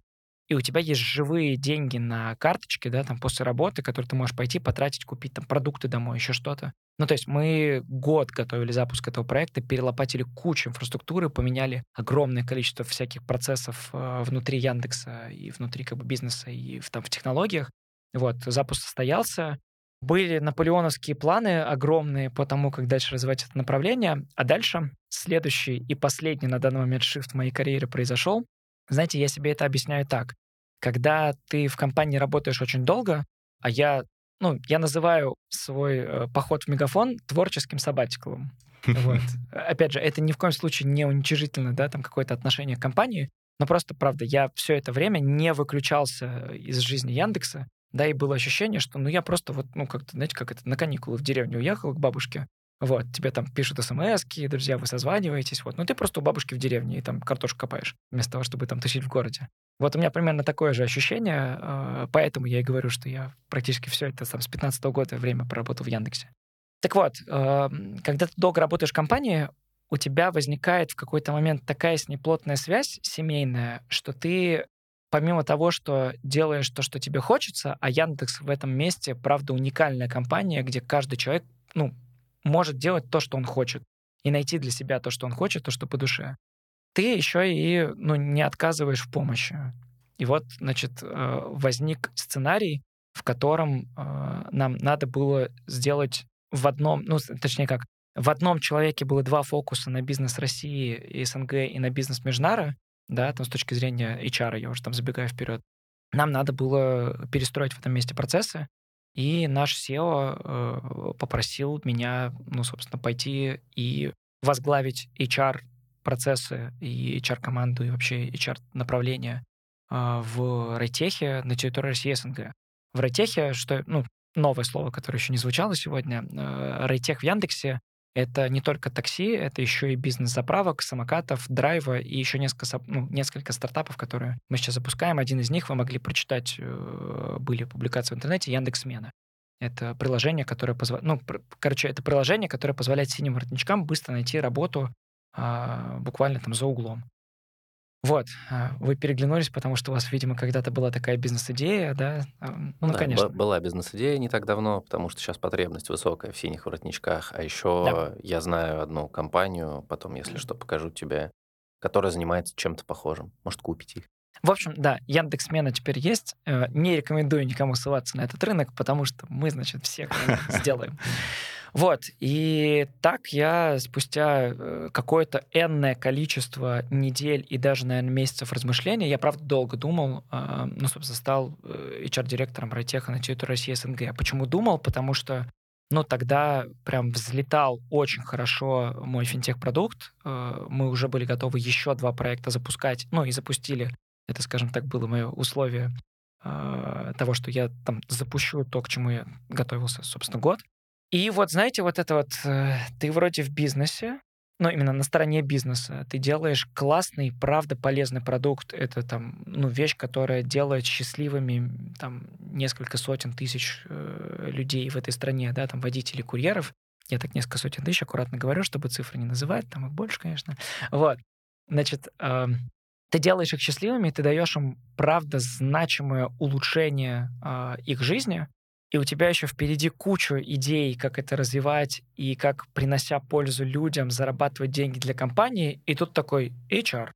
и у тебя есть живые деньги на карточке, да, там после работы, которые ты можешь пойти потратить, купить там продукты домой, еще что-то. Ну, то есть мы год готовили запуск этого проекта, перелопатили кучу инфраструктуры, поменяли огромное количество всяких процессов э, внутри Яндекса и внутри как бы бизнеса и в, там в технологиях. Вот, запуск состоялся, были наполеоновские планы огромные по тому, как дальше развивать это направление. А дальше следующий и последний на данный момент shift в моей карьере произошел. Знаете, я себе это объясняю так. Когда ты в компании работаешь очень долго, а я, ну, я называю свой э, поход в мегафон творческим сабатиковым. Вот. Опять же, это ни в коем случае не уничижительно, да, там какое-то отношение к компании, но просто, правда, я все это время не выключался из жизни Яндекса, да, и было ощущение, что, ну, я просто вот, ну, как-то, знаете, как это, на каникулы в деревню уехал к бабушке, вот, тебе там пишут смс друзья, вы созваниваетесь, вот, ну, ты просто у бабушки в деревне и там картошку копаешь, вместо того, чтобы там тусить в городе. Вот у меня примерно такое же ощущение, э, поэтому я и говорю, что я практически все это там, с 15 года время проработал в Яндексе. Так вот, э, когда ты долго работаешь в компании, у тебя возникает в какой-то момент такая с ней плотная связь семейная, что ты помимо того, что делаешь то, что тебе хочется, а Яндекс в этом месте, правда, уникальная компания, где каждый человек, ну, может делать то, что он хочет, и найти для себя то, что он хочет, то, что по душе. Ты еще и, ну, не отказываешь в помощи. И вот, значит, э, возник сценарий, в котором э, нам надо было сделать в одном, ну, точнее как, в одном человеке было два фокуса на бизнес России и СНГ и на бизнес Межнара, да, там с точки зрения HR, я уже там забегаю вперед, нам надо было перестроить в этом месте процессы, и наш SEO э, попросил меня, ну, собственно, пойти и возглавить HR-процессы и HR-команду, и вообще HR-направление э, в Райтехе на территории России СНГ. В Райтехе, что, ну, новое слово, которое еще не звучало сегодня, э, Райтех в Яндексе это не только такси, это еще и бизнес заправок, самокатов, драйва и еще несколько, ну, несколько стартапов, которые мы сейчас запускаем. Один из них вы могли прочитать, э, были публикации в интернете, Яндекс.Смена. Это приложение, которое позволяет, ну, короче, это приложение, которое позволяет синим воротничкам быстро найти работу а, буквально там за углом. Вот, а, вы переглянулись, потому что у вас, видимо, когда-то была такая бизнес-идея, да? Ну, ну да, конечно. Была бизнес-идея не так давно, потому что сейчас потребность высокая в синих воротничках. А еще да. я знаю одну компанию, потом, если что, покажу тебе, которая занимается чем-то похожим. Может, купить их. В общем, да, Яндекс.Мена теперь есть. Э, не рекомендую никому ссылаться на этот рынок, потому что мы, значит, всех сделаем. Вот, и так я спустя э, какое-то энное количество недель и даже, наверное, месяцев размышлений, я, правда, долго думал, э, ну, собственно, стал HR-директором Райтеха на территории России СНГ. Почему думал? Потому что ну, тогда прям взлетал очень хорошо мой финтех-продукт. Мы уже были готовы еще два проекта запускать, ну, и запустили это, скажем так, было мое условие э, того, что я там запущу то, к чему я готовился, собственно, год. И вот, знаете, вот это вот, э, ты вроде в бизнесе, ну, именно на стороне бизнеса, ты делаешь классный, правда, полезный продукт. Это там, ну, вещь, которая делает счастливыми там несколько сотен тысяч э, людей в этой стране, да, там водителей, курьеров. Я так несколько сотен тысяч аккуратно говорю, чтобы цифры не называть, там их больше, конечно. Вот. Значит, э, ты делаешь их счастливыми, ты даешь им, правда, значимое улучшение э, их жизни, и у тебя еще впереди кучу идей, как это развивать и как, принося пользу людям, зарабатывать деньги для компании. И тут такой HR,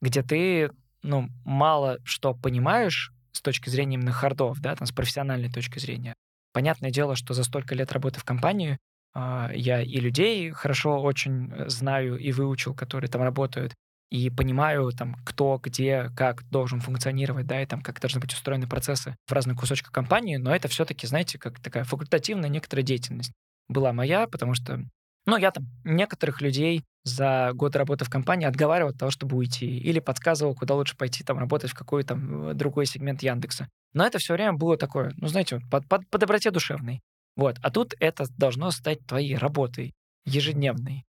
где ты ну, мало что понимаешь с точки зрения именно хардов, да, там, с профессиональной точки зрения. Понятное дело, что за столько лет работы в компании э, я и людей хорошо очень э, знаю и выучил, которые там работают, и понимаю, там, кто, где, как должен функционировать, да, и там, как должны быть устроены процессы в разных кусочках компании, но это все-таки, знаете, как такая факультативная некоторая деятельность была моя, потому что, ну, я там некоторых людей за год работы в компании отговаривал от того, чтобы уйти, или подсказывал, куда лучше пойти там работать в какой там другой сегмент Яндекса. Но это все время было такое, ну, знаете, по, по, по доброте душевной. Вот. А тут это должно стать твоей работой ежедневной.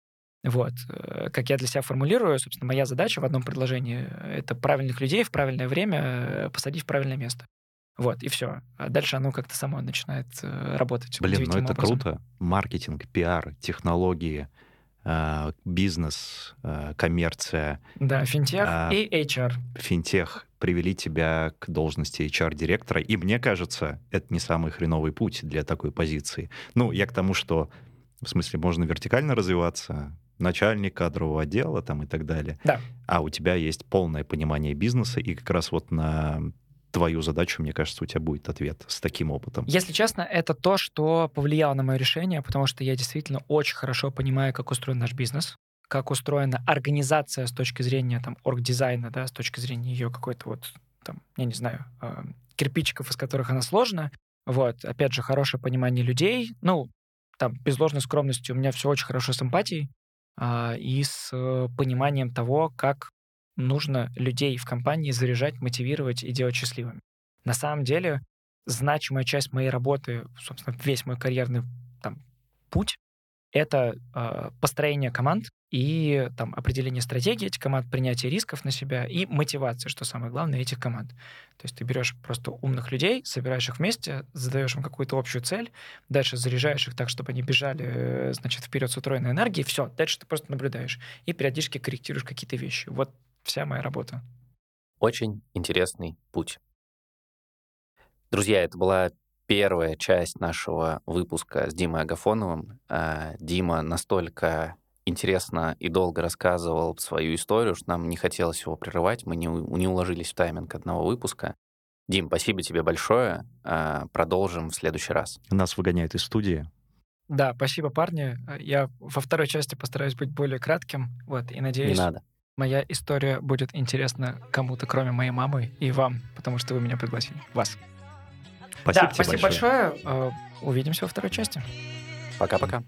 Вот. Э, как я для себя формулирую, собственно, моя задача в одном предложении — это правильных людей в правильное время э, посадить в правильное место. Вот, и все. А дальше оно как-то само начинает э, работать. Блин, ну это образом. круто. Маркетинг, пиар, технологии, бизнес, коммерция. Да, финтех а, и HR. Финтех привели тебя к должности HR-директора, и мне кажется, это не самый хреновый путь для такой позиции. Ну, я к тому, что в смысле можно вертикально развиваться, начальник кадрового отдела там и так далее. Да. А у тебя есть полное понимание бизнеса, и как раз вот на твою задачу, мне кажется, у тебя будет ответ с таким опытом. Если честно, это то, что повлияло на мое решение, потому что я действительно очень хорошо понимаю, как устроен наш бизнес, как устроена организация с точки зрения там оргдизайна, да, с точки зрения ее какой-то вот там, я не знаю, э, кирпичиков, из которых она сложена. Вот, опять же, хорошее понимание людей. Ну, там, без ложной скромности, у меня все очень хорошо с эмпатией и с э, пониманием того, как нужно людей в компании заряжать, мотивировать и делать счастливыми. На самом деле, значимая часть моей работы, собственно, весь мой карьерный там, путь — это э, построение команд и там, определение стратегии этих команд, принятие рисков на себя и мотивация, что самое главное, этих команд. То есть ты берешь просто умных людей, собираешь их вместе, задаешь им какую-то общую цель, дальше заряжаешь их так, чтобы они бежали, э, значит, вперед с утроенной энергией, все, дальше ты просто наблюдаешь и периодически корректируешь какие-то вещи. Вот вся моя работа. Очень интересный путь. Друзья, это была первая часть нашего выпуска с Димой Агафоновым. А, Дима настолько интересно и долго рассказывал свою историю, что нам не хотелось его прерывать, мы не, не уложились в тайминг одного выпуска. Дим, спасибо тебе большое. А, продолжим в следующий раз. Нас выгоняют из студии. Да, спасибо, парни. Я во второй части постараюсь быть более кратким. Вот, и надеюсь, Не надо. моя история будет интересна кому-то, кроме моей мамы и вам, потому что вы меня пригласили. Вас. Спасибо да, тебе спасибо большое. большое. Э, Увидимся во второй части. Пока-пока.